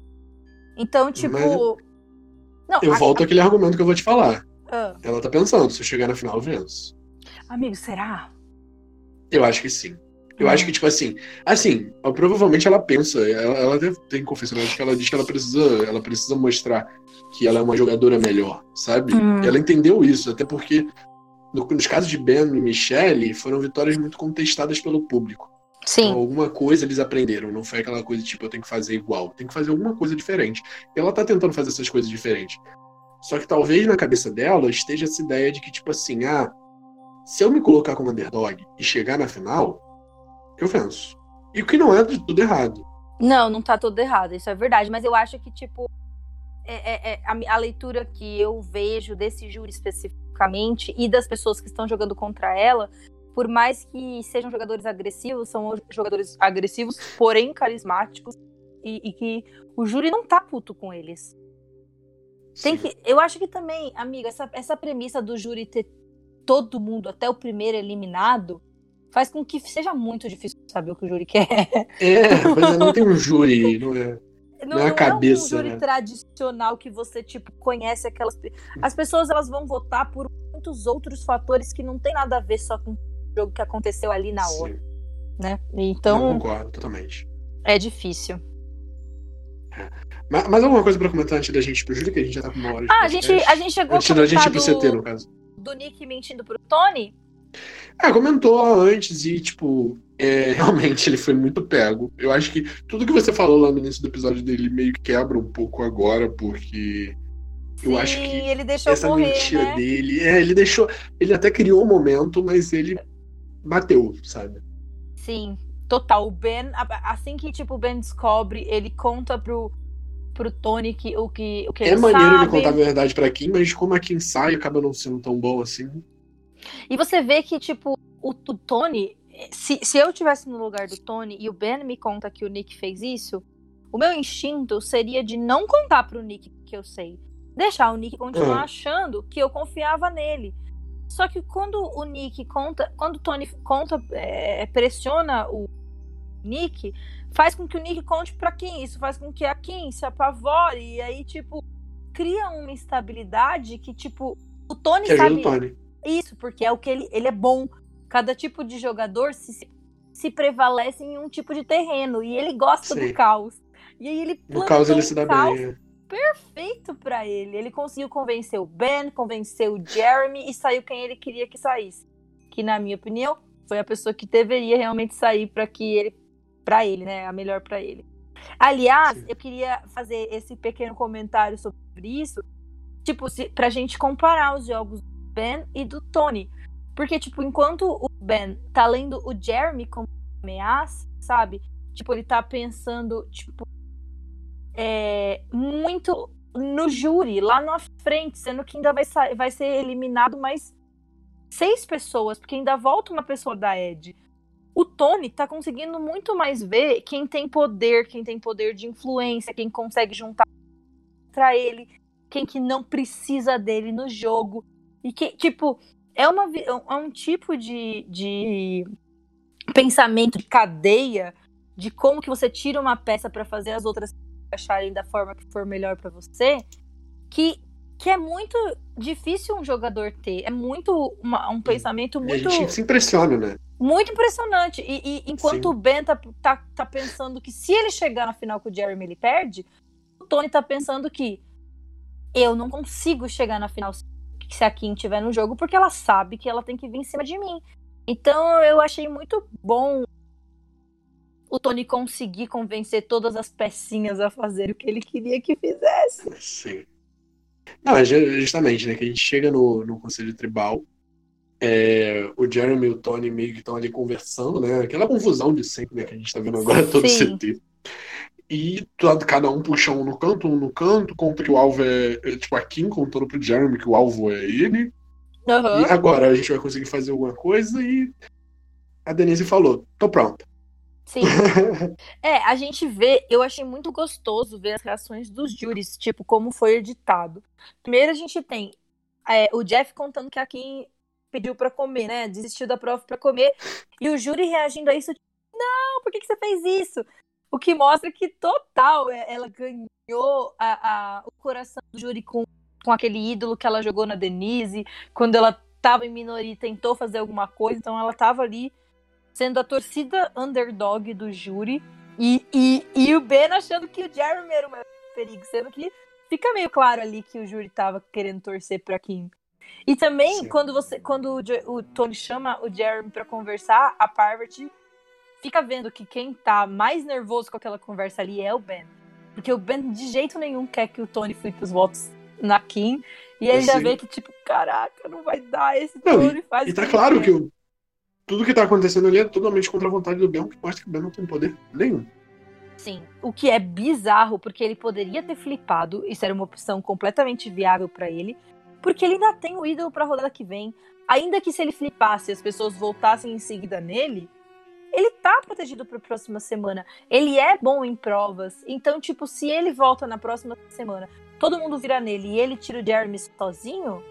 Então, tipo. Mas Não, Eu volto àquele argumento que eu vou te falar. ah, Ela tá pensando, se eu chegar na final, eu venço. amigo, será? Eu acho que sim. Eu Hum. acho que, tipo assim, assim, provavelmente ela pensa, ela, ela deve ter que ela diz que ela precisa, ela precisa mostrar que ela é uma jogadora melhor, sabe? Hum. Ela entendeu isso, até porque no- nos casos de Ben e Michelle, foram vitórias muito contestadas pelo público. Então, Sim. alguma coisa eles aprenderam, não foi aquela coisa tipo, eu tenho que fazer igual, tem que fazer alguma coisa diferente. E ela tá tentando fazer essas coisas diferentes. Só que talvez na cabeça dela esteja essa ideia de que, tipo assim, ah, se eu me colocar como underdog e chegar na final, eu venço. E o que não é de tudo errado. Não, não tá tudo errado, isso é verdade. Mas eu acho que, tipo, é, é- é a, a leitura que eu vejo desse júri e das pessoas que estão jogando contra ela, por mais que sejam jogadores agressivos, são jogadores agressivos, porém carismáticos, e, e que o júri não tá puto com eles. Tem que, eu acho que também, amiga, essa, essa premissa do júri ter todo mundo até o primeiro eliminado faz com que seja muito difícil saber o que o júri quer. É, mas não tem um júri, não é? Não, Não é cabeça, é um júri né? tradicional que você, tipo, conhece aquelas. As pessoas elas vão votar por muitos outros fatores que não tem nada a ver só com o jogo que aconteceu ali na hora, Sim. né? Eu Então, concordo, totalmente. é difícil. Mas, mais alguma coisa pra comentar antes da gente pro júri, que a gente já tá com uma hora de Ah, a gente, a gente chegou Antes a da gente ir pro CT, no do, caso. do Nick mentindo pro Tony. Ah, comentou antes e, tipo, é, realmente ele foi muito pego. Eu acho que tudo que você falou lá no início do episódio dele meio que quebra um pouco agora, porque Eu Sim, acho que ele deixou essa morrer, mentira né? dele. É, ele deixou. Ele até criou um momento, mas ele bateu, sabe? Sim, total. O Ben, assim que tipo, o Ben descobre, ele conta pro, pro Tony que, o que, o que É ele maneiro sabe. ele contar a verdade pra Kim, mas como a Kim sai, acaba não sendo tão bom assim. E você vê que, tipo, o, o Tony. Se, se eu tivesse no lugar do Tony e o Ben me conta que o Nick fez isso, o meu instinto seria de não contar pro Nick que eu sei. Deixar o Nick continuar Ah. achando que eu confiava nele. Só que quando o Nick conta. Quando o Tony conta, é, pressiona o Nick, faz com que o Nick conte pra quem? Isso faz com que a Kim se apavore. E aí, tipo, cria uma instabilidade que, tipo, o Tony Que ajuda sabe. o Tony. Isso, porque é o que ele, ele é bom. Cada tipo de jogador se, se prevalece em um tipo de terreno. E ele gosta Sim. do caos. E aí ele No plantou caos ele se dá caos bem. é. perfeito pra ele. Ele conseguiu convencer o Ben, convencer o Jeremy e saiu quem ele queria que saísse. Que, na minha opinião, foi a pessoa que deveria realmente sair para que ele. para ele, né? A melhor pra ele. Aliás, Sim. eu queria fazer esse pequeno comentário sobre isso. Tipo, se, pra gente comparar os jogos do Ben e do Tony. Porque, tipo, enquanto o Ben tá lendo o Jeremy como ameaça, sabe? Tipo, ele tá pensando, tipo, é, muito no júri, lá na frente, sendo que ainda vai, vai ser eliminado mais seis pessoas, porque ainda volta uma pessoa da Ed. O Tony tá conseguindo muito mais ver quem tem poder, quem tem poder de influência, quem consegue juntar contra ele, quem que não precisa dele no jogo. E que, tipo, é, uma, vi- é um tipo de, de pensamento de cadeia de como que você tira uma peça pra fazer as outras acharem da forma que for melhor pra você, que, que é muito difícil um jogador ter. É muito uma- um pensamento E a muito, gente se impressiona, né? muito impressionante. E, e enquanto Sim. o Ben tá, tá, tá pensando que se ele chegar na final com o Jeremy, ele perde, Tony tá pensando que eu não consigo chegar na final se a Kim tiver no jogo, porque ela sabe que ela tem que vir em cima de mim. Então eu achei muito bom o Tony conseguir convencer todas as pecinhas a fazer o que ele queria que fizesse. Sim. Não, é justamente, né? Que a gente chega no, no Conselho Tribal, é, o Jeremy e o Tony meio que estão ali conversando, né? Aquela confusão de sempre né, que a gente tá vendo agora todo Sim. CT. E cada um puxa um no canto, um no canto, conta que o alvo é, é, tipo a Kim contando pro Jeremy que o alvo é ele. Aham. E agora a gente vai conseguir fazer alguma coisa e a Denise falou, tô pronta. Sim. É, a gente vê, eu achei muito gostoso ver as reações dos júris, tipo, como foi editado. Primeiro a gente tem é, o Jeff contando que a Kim pediu pra comer, né? Desistiu da prova pra comer. E o júri reagindo a isso, tipo, não, por que, que você fez isso? O que mostra que total é, ela ganhou a- a- o coração do júri com, com aquele ídolo que ela jogou na Denise, quando ela tava em minoria e tentou fazer alguma coisa, então ela tava ali sendo a torcida underdog do júri e, e, e o Ben achando que o Jeremy era o maior perigo, sendo que fica meio claro ali que o júri tava querendo torcer pra Kim. E também, Sim. quando você quando o, o Tony chama o Jeremy pra conversar, a Parvati fica vendo que quem tá mais nervoso com aquela conversa ali é o Ben. Porque o Ben de jeito nenhum quer que o Tony flipe os votos na Kim. E ele já vê que, tipo, caraca, não vai dar esse Não, Tony faz E tá claro quer. que o- tudo que tá acontecendo ali é totalmente contra a vontade do Ben, que mostra que o Ben não tem poder nenhum. Sim, o que é bizarro, porque ele poderia ter flipado, isso era uma opção completamente viável pra ele, porque ele ainda tem o ídolo pra rodada que vem. Ainda que se ele flipasse e as pessoas voltassem em seguida nele, ele tá protegido pra próxima semana. Ele é bom em provas, então, tipo, se ele volta na próxima semana, todo mundo vira nele e ele tira o Jeremy sozinho,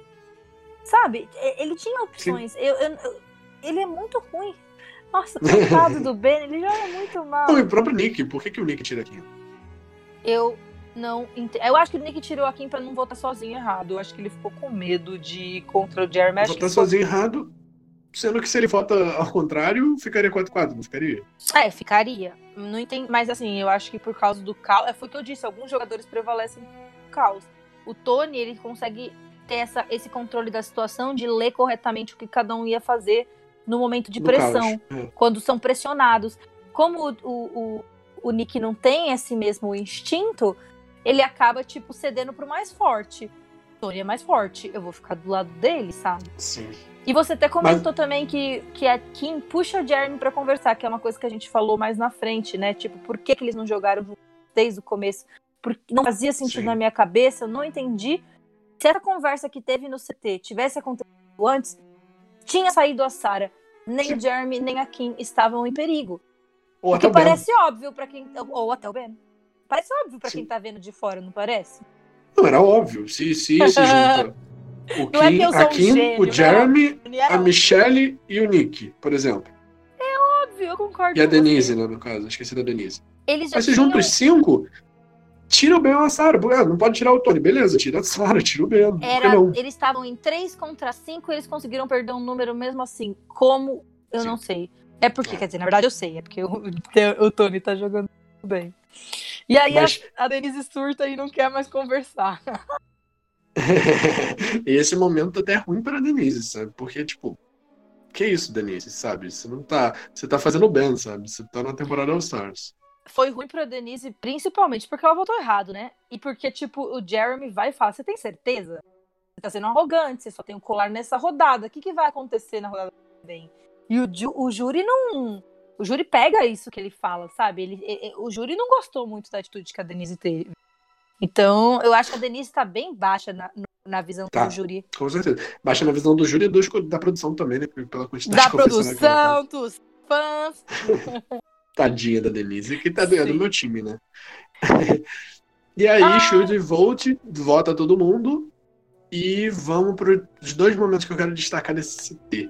sabe? Ele tinha opções. Eu- eu- eu- ele é muito ruim. Nossa, coitado do Ben, ele joga muito mal. Não, e o próprio Nick, por que, que o Nick tira aqui? Eu não entendo. Eu acho que o Nick tirou a Kim pra não votar sozinho errado. Eu acho que ele ficou com medo de ir contra o Jeremy. Votar que sozinho errado, sendo que se ele vota ao contrário, ficaria 4x4, não ficaria? É, ficaria. Não entendi. Mas assim, eu acho que por causa do caos. É, foi o que eu disse, alguns jogadores prevalecem do caos. O Tony, ele consegue ter essa, esse controle da situação de ler corretamente o que cada um ia fazer no momento de Do pressão. É. quando são pressionados. Como o, o, o, o Nick não tem esse mesmo instinto, ele acaba, tipo, cedendo pro mais forte. O Tony é mais forte, eu vou ficar do lado dele, sabe? Sim. E você até comentou também que, que a Kim puxa o Jeremy pra conversar, que é uma coisa que a gente falou mais na frente, né? Tipo, por que, que eles não jogaram desde o começo? Porque não fazia sentido Sim. na minha cabeça, eu não entendi. Se essa conversa que teve no CT tivesse acontecido antes, tinha saído a Sarah. Nem Sim. o Jeremy, nem a Kim estavam em perigo. Ou O até que o Ben. parece óbvio pra quem. Ou até o Ben. Parece óbvio pra Sim. quem tá vendo de fora, não parece? Não, era óbvio. Se, se se junta o Não é Kim, que eu sou a um Kim, gênio, o né? Jeremy, E era a Michelle e o Nick, por exemplo. óbvio, eu concordo. E a. Denise, né, no caso. Esqueci da Denise. Eles Mas se tinham... junta os cinco, tira o Ben ou a Sarah. Ah, não pode tirar o Tony. Beleza, tira a Sarah, tira o Ben. Era, não? eles estavam em 3 contra 5 eles conseguiram perder um número mesmo assim. Como? Eu Sim. não sei. É porque, quer dizer, na verdade eu sei, é porque o, o Tony tá jogando bem. E aí a- Mas- a, Denise surta e não quer mais conversar. e esse momento até é ruim pra Denise, sabe? Porque, tipo, que isso, Denise, sabe? Você não tá. Você tá fazendo bem, sabe? Você tá na temporada All Stars. Foi ruim pra Denise, principalmente porque ela votou errado, né? E porque, tipo, o Jeremy vai e fala: Você tem certeza? Você tá sendo arrogante, você só tem o colar nessa rodada. O que, que vai acontecer na rodada que vem? E o, o júri não. O júri pega isso que ele fala, sabe? Ele, e- e- o júri não gostou muito da atitude que a Denise teve. Então, eu acho que a Denise tá bem baixa na, na visão Tá. do júri. Com certeza. Baixa na visão do júri e da produção também, né? Pela quantidade Da de produção, dos fãs. Tadinha da Denise, que tá do Sim. meu time, né? e aí, Ah. Shield e Volt, vota todo mundo. E vamos para os dois momentos que eu quero destacar nesse CT.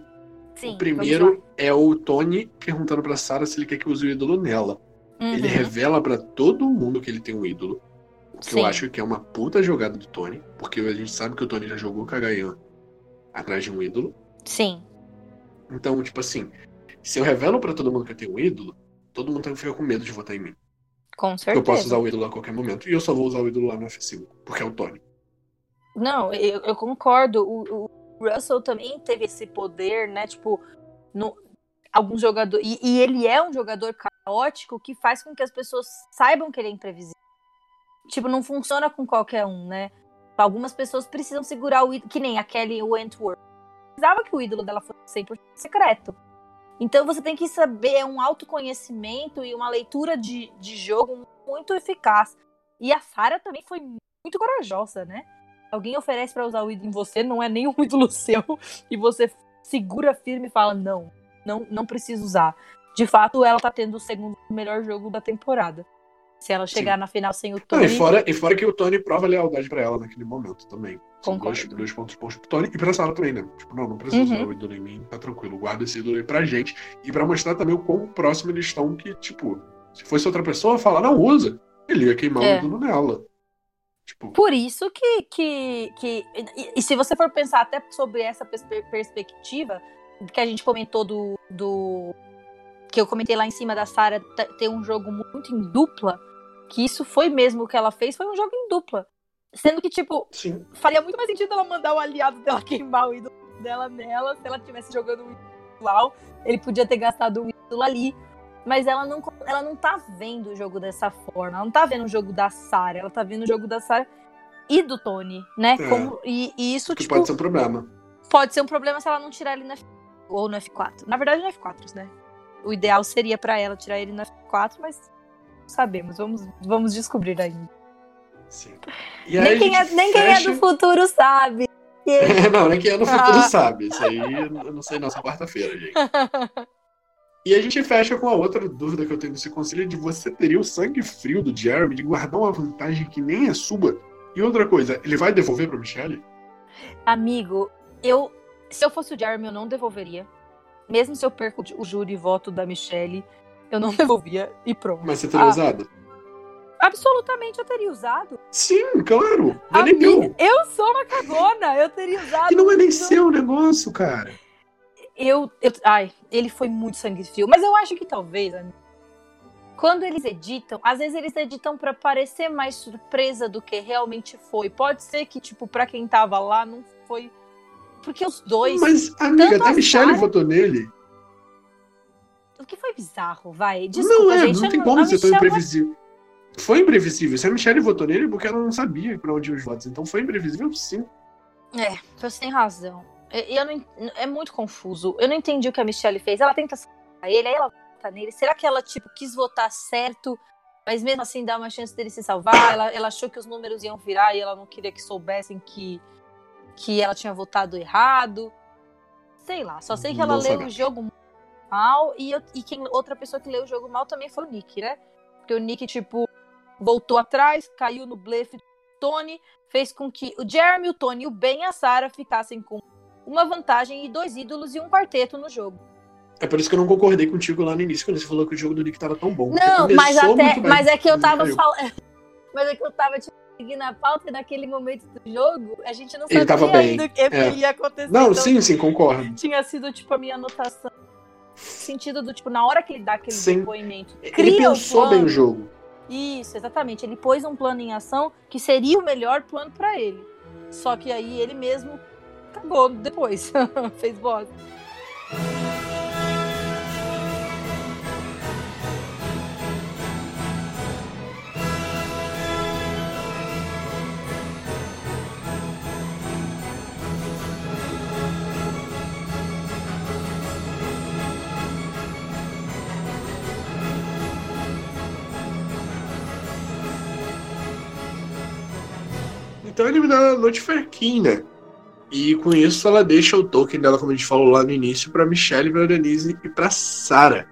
Sim, o primeiro é o Tony perguntando pra Sarah se ele quer que use o ídolo nela. lá. Ele Uhum. revela pra todo mundo que ele tem um ídolo. Que Sim. eu acho que é uma puta jogada do Tony, porque a gente sabe que o Tony já jogou com a Gayan atrás de um ídolo. Sim, Então, tipo assim, se eu revelo pra todo mundo que eu tenho um ídolo, todo mundo fica com medo de votar em mim. Com Porque eu posso certeza. usar o ídolo a qualquer momento. E eu só vou usar o ídolo lá no F5, porque é o Tony. Não, eu, eu concordo. O, o Russell também teve esse poder, né? Tipo, no, alguns jogadores. E, e ele é um jogador caótico que faz com que as pessoas saibam que ele é imprevisível. Tipo, não funciona com qualquer um, né? Algumas pessoas precisam segurar o ídolo, que nem a Kelly Wentworth. Precisava que o ídolo dela fosse 100% secreto. Então você tem que saber, é um autoconhecimento e uma leitura de, de jogo muito eficaz. E a Sarah também foi muito corajosa, né? Alguém oferece pra usar o ídolo em você, não é nem um ídolo seu, e você segura firme e fala: não, não, não preciso usar. De fato, ela tá tendo o segundo melhor jogo da temporada. Se ela chegar na final sem o Não, Tony. e, fora, e fora que o Tony prova lealdade pra ela naquele momento também. São dois, dois pontos bons pro Tony e pra Sarah também, né? Tipo, não, não precisa Uhum. usar o ídolo em mim, tá tranquilo. Guarda esse ídolo aí pra gente. E pra mostrar também o quão próximo eles estão que, tipo, se fosse outra pessoa, fala, não, usa. Ele ia queimar É. o ídolo nela. Tipo, Por isso que. que, que e, e se você for pensar até sobre essa perspe- perspectiva que a gente comentou do. do que eu comentei lá em cima da Sarah t- ter um jogo muito em dupla, que isso foi mesmo o que ela fez, foi um jogo em dupla. Sendo que, tipo, sim. faria muito mais sentido ela mandar o aliado dela queimar o ídolo dela nela, se ela estivesse jogando um ídolo ele podia ter gastado o ídolo ali. Mas ela não, ela não tá vendo o jogo dessa forma. Ela não tá vendo o jogo da Sarah. Ela tá vendo o jogo da Sarah e do Tony, né? É. Como, e, e isso, Que tipo, pode ser um problema. pode ser um problema se ela não tirar ele no F... ou no F4. Na verdade, no F4, né? O ideal seria pra ela tirar ele no F4, mas sabemos. Vamos, vamos descobrir ainda. Sim. E aí Nem, quem é, nem quem é fecha- do futuro sabe. E- não, nem quem é no futuro Ah. sabe. Isso aí eu não sei não, só quarta-feira, gente. E a gente fecha com a outra dúvida que eu tenho nesse conselho de você teria o sangue frio do Jeremy de guardar uma vantagem que nem é sua. E outra coisa, ele vai devolver pra Michelle? Amigo, eu. Se eu fosse o Jeremy, eu não devolveria. Mesmo se eu perco o júri e voto da Michelle, eu não devolvia e pronto. Mas você teria Ah. usado? Absolutamente eu teria usado. Sim, claro. Não é nem meu. eu sou uma cagona, eu teria usado. E não é nem Não- seu o negócio, cara. Eu, eu. Ai, ele foi muito sangue frio. Mas eu acho que talvez, amigo, quando eles editam, às vezes eles editam pra parecer mais surpresa do que realmente foi. Pode ser que, tipo, pra quem tava lá, não foi. Porque os dois. Mas, amiga, até a Michelle votou nele. O que foi bizarro, vai. Desculpa, não é, gente. não tem como ser tão imprevisível. Foi imprevisível. Se a Michelle votou nele, é porque ela não sabia pra onde iam os votos. Então foi imprevisível, sim. É, você tem razão. Eu, eu não, é muito confuso. Eu não entendi o que a Michelle fez. Ela tenta salvar ele, aí ela vota nele. Será que ela, tipo, quis votar certo, mas mesmo assim dá uma chance dele se salvar? Ela, ela achou que os números iam virar e ela não queria que soubessem que, que ela tinha votado errado. Sei lá, só sei que ela Não leu o jogo mal e, eu- e quem, outra pessoa que leu o jogo mal também foi o Nick, né? Porque o Nick, tipo, voltou atrás, caiu no blefe do Tony, fez com que o Jeremy, o Tony, o Ben e a Sarah ficassem com uma vantagem e dois ídolos e um quarteto no jogo. É por isso que eu não concordei contigo lá no início, quando você falou que o jogo do Nick tava tão bom. Não, mas até. Mas é que eu tava falando. Mas é que eu tava tipo, seguindo a pauta e naquele momento do jogo, a gente não Ele sabia tava bem, ainda o que é. ia acontecer. Não, então sim, sim, concordo. Tinha sido, tipo, a minha anotação. Sentido do, tipo, na hora que ele dá aquele Sim. depoimento, Ele cria o pensou plano. bem o jogo. Isso, exatamente. Ele pôs um plano em ação que seria o melhor plano pra ele. Só que aí ele mesmo cagou depois. Fez bosta. Então ele me dá a Noite Ferquim, né? E com isso ela deixa o token dela, como a gente falou lá no início, pra Michelle, pra Denise e pra Sarah.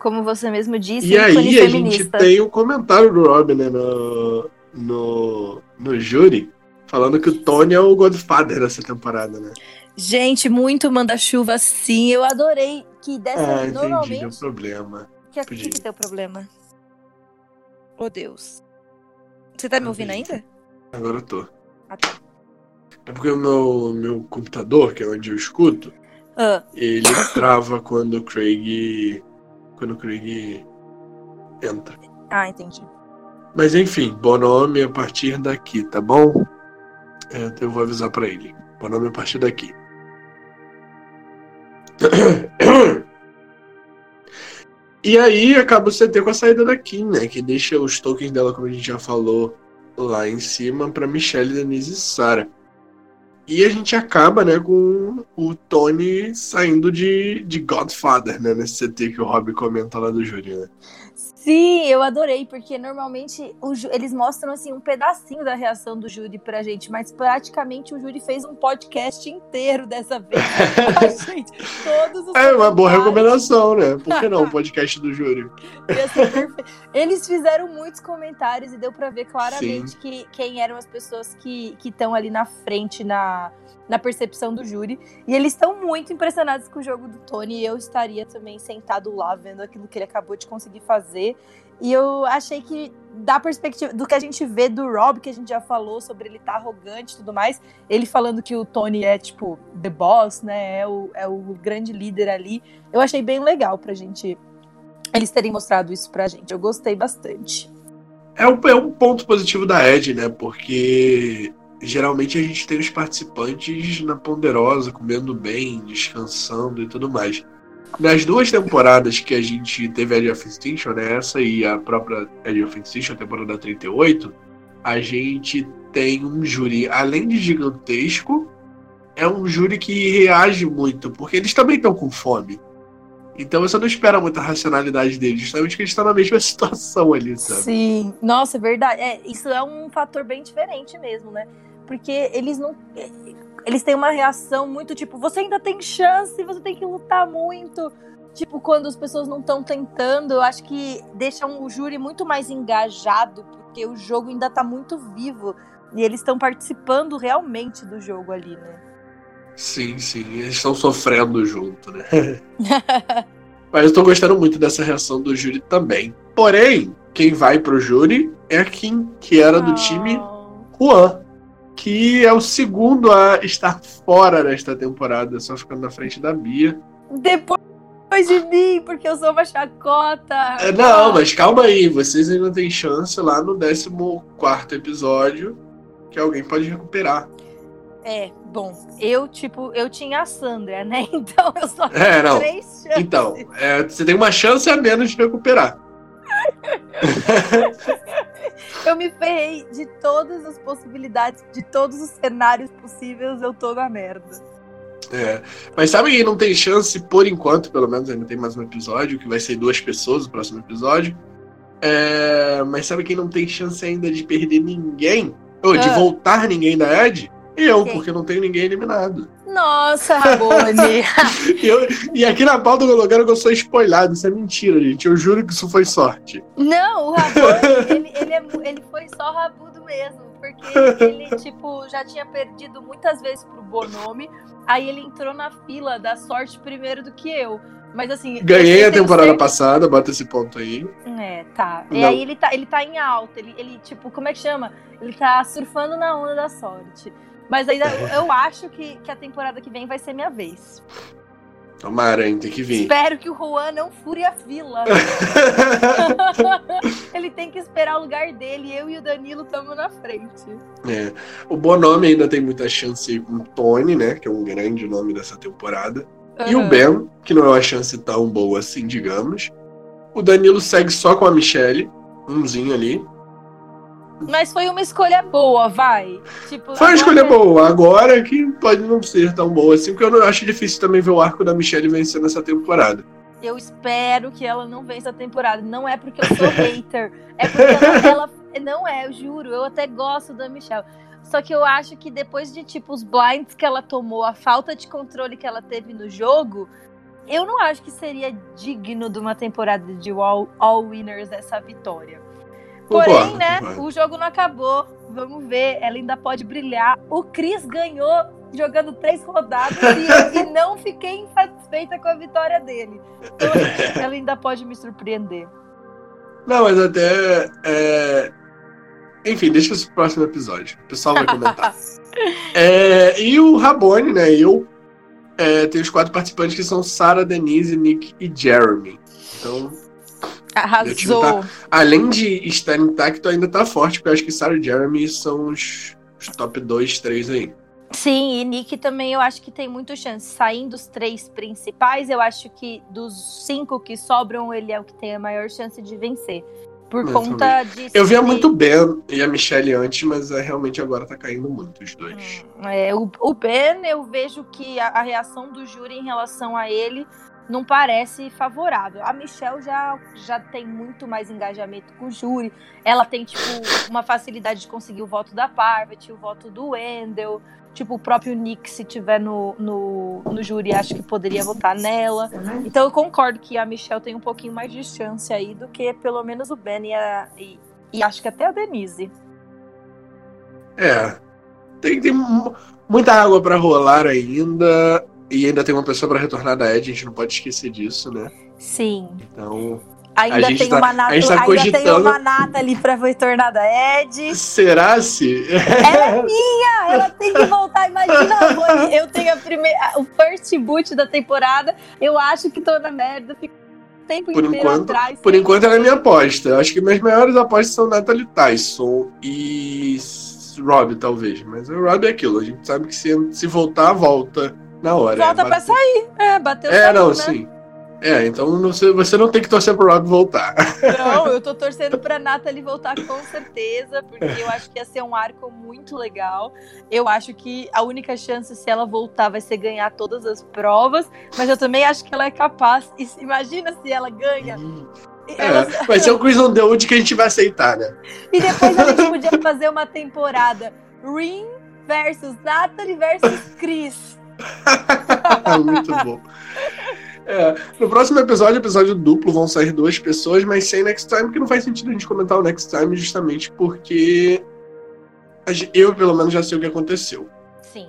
Como você mesmo disse, E aí a gente tem o comentário do Rob, né, no, no, no júri, falando que o Tony é o Godfather dessa temporada, né? Gente, muito manda-chuva sim. Eu adorei que dessa Ah, entendi, deu normalmente. problema. Que aqui que tem o problema. Oh, Deus. Você tá me Ah, ouvindo ainda? Agora eu tô. Ah, tá. É porque o meu, meu computador, que é onde eu escuto, Ah, ele trava quando o Craig. Quando o Craig entra. ah, entendi. Mas enfim, Bonome a partir daqui, tá bom? É, eu vou avisar pra ele. Bonome a partir daqui. E aí acaba o CT com a saída da Kim, né? Que deixa os tokens dela, como a gente já falou, lá em cima para Michelle, Denise e Sarah. E a gente acaba, né, com o Tony saindo de, de Godfather, né? Nesse CT que o Rob comenta lá do júri, né? Sim, eu adorei, porque normalmente o, eles mostram assim um pedacinho da reação do júri pra gente, mas praticamente o júri fez um podcast inteiro dessa vez. gente, todos os é uma boa recomendação, né? Por que não um podcast do júri? Eles fizeram muitos comentários e deu para ver claramente que, quem eram as pessoas que estão ali na frente na, na percepção do júri. E eles estão muito impressionados com o jogo do Tony. E eu estaria também sentado lá vendo aquilo que ele acabou de conseguir fazer. E eu achei que, da perspectiva do que a gente vê do Rob, que a gente já falou sobre ele estar tá arrogante e tudo mais, ele falando que o Tony é, tipo, the boss, né? É o, é o grande líder ali. Eu achei bem legal pra gente. Eles terem mostrado isso pra gente. Eu gostei bastante. É um, é um ponto positivo da Ed, né? Porque geralmente a gente tem os participantes na ponderosa, comendo bem, descansando e tudo mais. Nas duas temporadas que a gente teve a Edge of Extinction, né, essa e a própria Edge of Extinction, a temporada 38, a gente tem um júri, além de gigantesco, é um júri que reage muito, porque eles também estão com fome. Então você não espera muita racionalidade deles, justamente porque eles estão na mesma situação ali, sabe? Sim, nossa, é verdade. É, isso é um fator bem diferente mesmo, né? Porque eles não. Eles têm uma reação muito tipo, você ainda tem chance, você tem que lutar muito. Tipo, quando as pessoas não estão tentando, eu acho que deixa o júri muito mais engajado, porque o jogo ainda tá muito vivo. E eles estão participando realmente do jogo ali, né? Sim, sim, eles estão sofrendo junto, né? Mas eu tô gostando muito dessa reação do júri também. Porém, quem vai pro júri é a Kim, que era do time oh. Juan que é o segundo a estar fora desta temporada, só ficando na frente da Bia. Depois de mim, porque eu sou uma chacota. É, não, mas calma aí, vocês ainda têm chance lá no 14 episódio que alguém pode recuperar. É, bom, eu, tipo, eu tinha a Sandra, né? Então eu só tenho é, três chances. Então, é, você tem uma chance a menos de recuperar. eu me ferrei de todas as possibilidades, de todos os cenários possíveis, eu tô na merda. É. Mas sabe quem não tem chance, por enquanto, pelo menos ainda tem mais um episódio, que vai ser duas pessoas no próximo episódio. É... Mas sabe quem não tem chance ainda de perder ninguém? Ou de ah. voltar ninguém da Ed? Eu, quem? porque não tenho ninguém eliminado. Nossa, Rabone! e aqui na pauta colocaram que eu sou spoilado. Isso é mentira, gente. Eu juro que isso foi sorte. Não, o Rabone, ele, ele, é, ele foi só rabudo mesmo. Porque ele, tipo, já tinha perdido muitas vezes pro Bonome. Aí ele entrou na fila da sorte primeiro do que eu. Mas assim. Ganhei a temporada certeza... passada, bota esse ponto aí. É, tá. Não. E aí ele tá, ele tá em alta. Ele, ele, tipo, como é que chama? Ele tá surfando na onda da sorte. Mas ainda eu acho que, que a temporada que vem vai ser minha vez. Tomara, hein? Tem que vir. Espero que o Juan não fure a fila. Ele tem que esperar o lugar dele. Eu e o Danilo estamos na frente. É. O Bonome ainda tem muita chance com o Tony, né? Que é um grande nome dessa temporada. Uhum. E o Ben, que não é uma chance tão boa assim, digamos. O Danilo segue só com a Michelle. Umzinho ali. Mas foi uma escolha boa, vai. Tipo, foi uma escolha boa. Agora que pode não ser tão boa assim, porque eu não acho difícil também ver o arco da Michelle vencendo essa temporada. Eu espero que ela não vença a temporada. Não é porque eu sou hater. É porque ela, ela, Não é, eu juro. Eu até gosto da Michelle. Só que eu acho que depois de, tipo, os blinds que ela tomou, a falta de controle que ela teve no jogo, eu não acho que seria digno de uma temporada de All, all Winners essa vitória. Porém, né, o jogo não acabou. Vamos ver, ela ainda pode brilhar. O Chris ganhou jogando três rodadas e, e não fiquei insatisfeita com a vitória dele. Então, ela ainda pode me surpreender. Não, mas até. É... Enfim, deixa isso pro próximo episódio. O pessoal vai comentar. é, e o Rabone, né? Eu é, tenho os quatro participantes que são Sarah, Denise, Nick e Jeremy. Então, Arrasou. tá- Além de estar intacto, ainda tá forte, porque eu acho que Sarah e Jeremy são os, os top 2, 3 aí. Sim, e Nick também eu acho que tem muito chance. Saindo dos três principais, eu acho que dos cinco que sobram, ele é o que tem a maior chance de vencer. Por Eu conta disso. Eu via muito Ben e a Michelle antes, mas é, realmente agora tá caindo muito os dois. É, o, o Ben, eu vejo que a, a reação do júri em relação a ele não parece favorável. A Michelle já, já tem muito mais engajamento com o júri. Ela tem, tipo, uma facilidade de conseguir o voto da Parvati, o voto do Wendell. Tipo, o próprio Nick, se tiver no, no, no júri, acho que poderia votar nela. Então eu concordo que a Michelle tem um pouquinho mais de chance aí do que pelo menos o Ben e, a, e, e acho que até a Denise. É. Tem, tem mu- muita água pra rolar ainda. E ainda tem uma pessoa pra retornar da Ed, a gente não pode esquecer disso, né? Sim. Então. Ainda tem tá- uma Nata, tá ainda tem uma Nata ali pra retornar da Ed. Será se. Ela é minha! Ela tem que voltar. Imagina, eu tenho a primeira, o first boot da temporada. Eu acho que tô na merda. Fico o tempo Por inteiro enquanto- atrás. Por enquanto ela é minha aposta. Eu acho que minhas maiores apostas são Natalie Tyson e Rob, talvez. Mas o Rob é aquilo. A gente sabe que se, se voltar, volta na hora. Volta é, pra sair. É, bateu É, não, né? sim. É, então você, você não tem que torcer pro Rob voltar. Não, eu tô torcendo pra Nathalie voltar com certeza, porque eu acho que ia ser um arco muito legal. Eu acho que a única chance, se ela voltar, vai ser ganhar todas as provas, mas eu também acho que ela é capaz. E imagina se ela ganha. Ela- É, vai ser o quiz on the Wood que a gente vai aceitar, né? E depois a gente podia fazer uma temporada Rin versus Natalie versus Chris. Muito bom. É, no próximo episódio, episódio duplo, vão sair duas pessoas, mas sem Next Time, que não faz sentido a gente comentar o Next Time justamente porque eu, pelo menos, já sei o que aconteceu. Sim.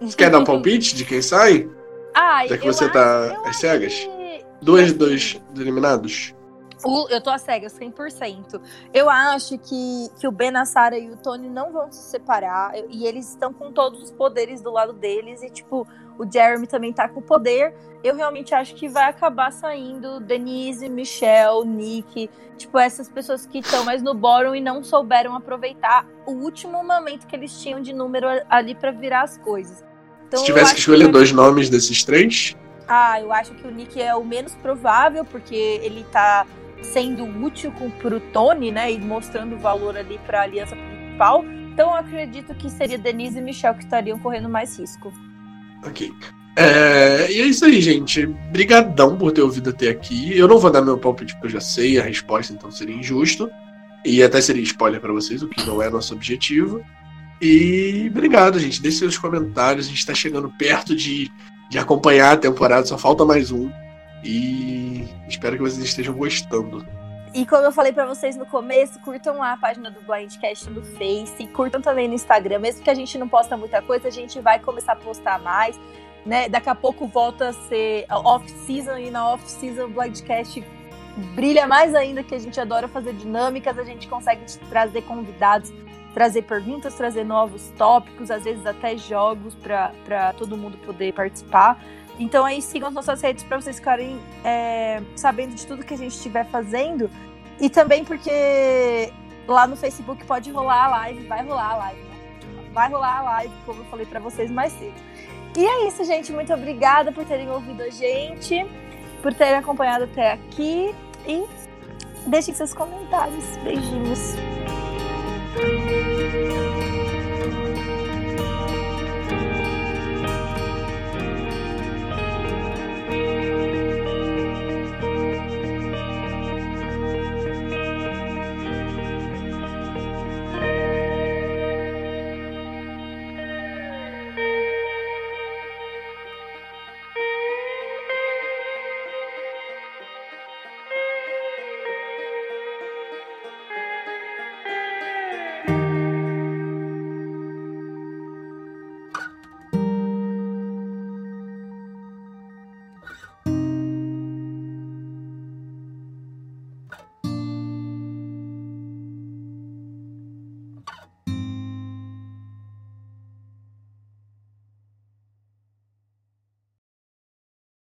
Você quer dar um palpite de quem sai? Ah, Já que você acho- tá às cegas? que- Dois, dois eliminados? O- eu tô a cegas, 100%. Eu acho que, que o Ben, a Sarah e o Tony não vão se separar. E eles estão com todos os poderes do lado deles. E, tipo, o Jeremy também tá com poder. Eu realmente acho que vai acabar saindo Denise, Michelle, Nick. Tipo, essas pessoas que estão mais no bottom e não souberam aproveitar o último momento que eles tinham de número ali pra virar as coisas. Então, Se tivesse que escolher vai- dois nomes desses três, ah, eu acho que o Nick é o menos provável, porque ele tá sendo útil com, pro Tony, né? E mostrando valor ali pra aliança principal. Então eu acredito que seria Denise e Michelle que estariam correndo mais risco. ok. É, e é isso aí, gente. Brigadão por ter ouvido até aqui. Eu não vou dar meu palpite porque eu já sei a resposta, então seria injusto. E até seria spoiler pra vocês, o que não é nosso objetivo. E obrigado, gente. Deixe seus comentários. A gente tá chegando perto de, de acompanhar a temporada, só falta mais um. E espero que vocês estejam gostando. E como eu falei pra vocês no começo, curtam lá a página do Blindcast no Face, curtam também no Instagram, mesmo que a gente não posta muita coisa, a gente vai começar a postar mais, né? Daqui a pouco volta a ser off-season e na off-season o Blindcast brilha mais ainda, que a gente adora fazer dinâmicas, a gente consegue trazer convidados, trazer perguntas, trazer novos tópicos, às vezes até jogos para todo mundo poder participar. Então aí sigam as nossas redes para vocês ficarem é, sabendo de tudo que a gente estiver fazendo. E também porque lá no Facebook pode rolar a live, vai rolar a live, né? Vai rolar a live, como eu falei para vocês mais cedo. E é isso, gente. Muito obrigada por terem ouvido a gente, por terem acompanhado até aqui. E deixem seus comentários. Beijinhos. Bye.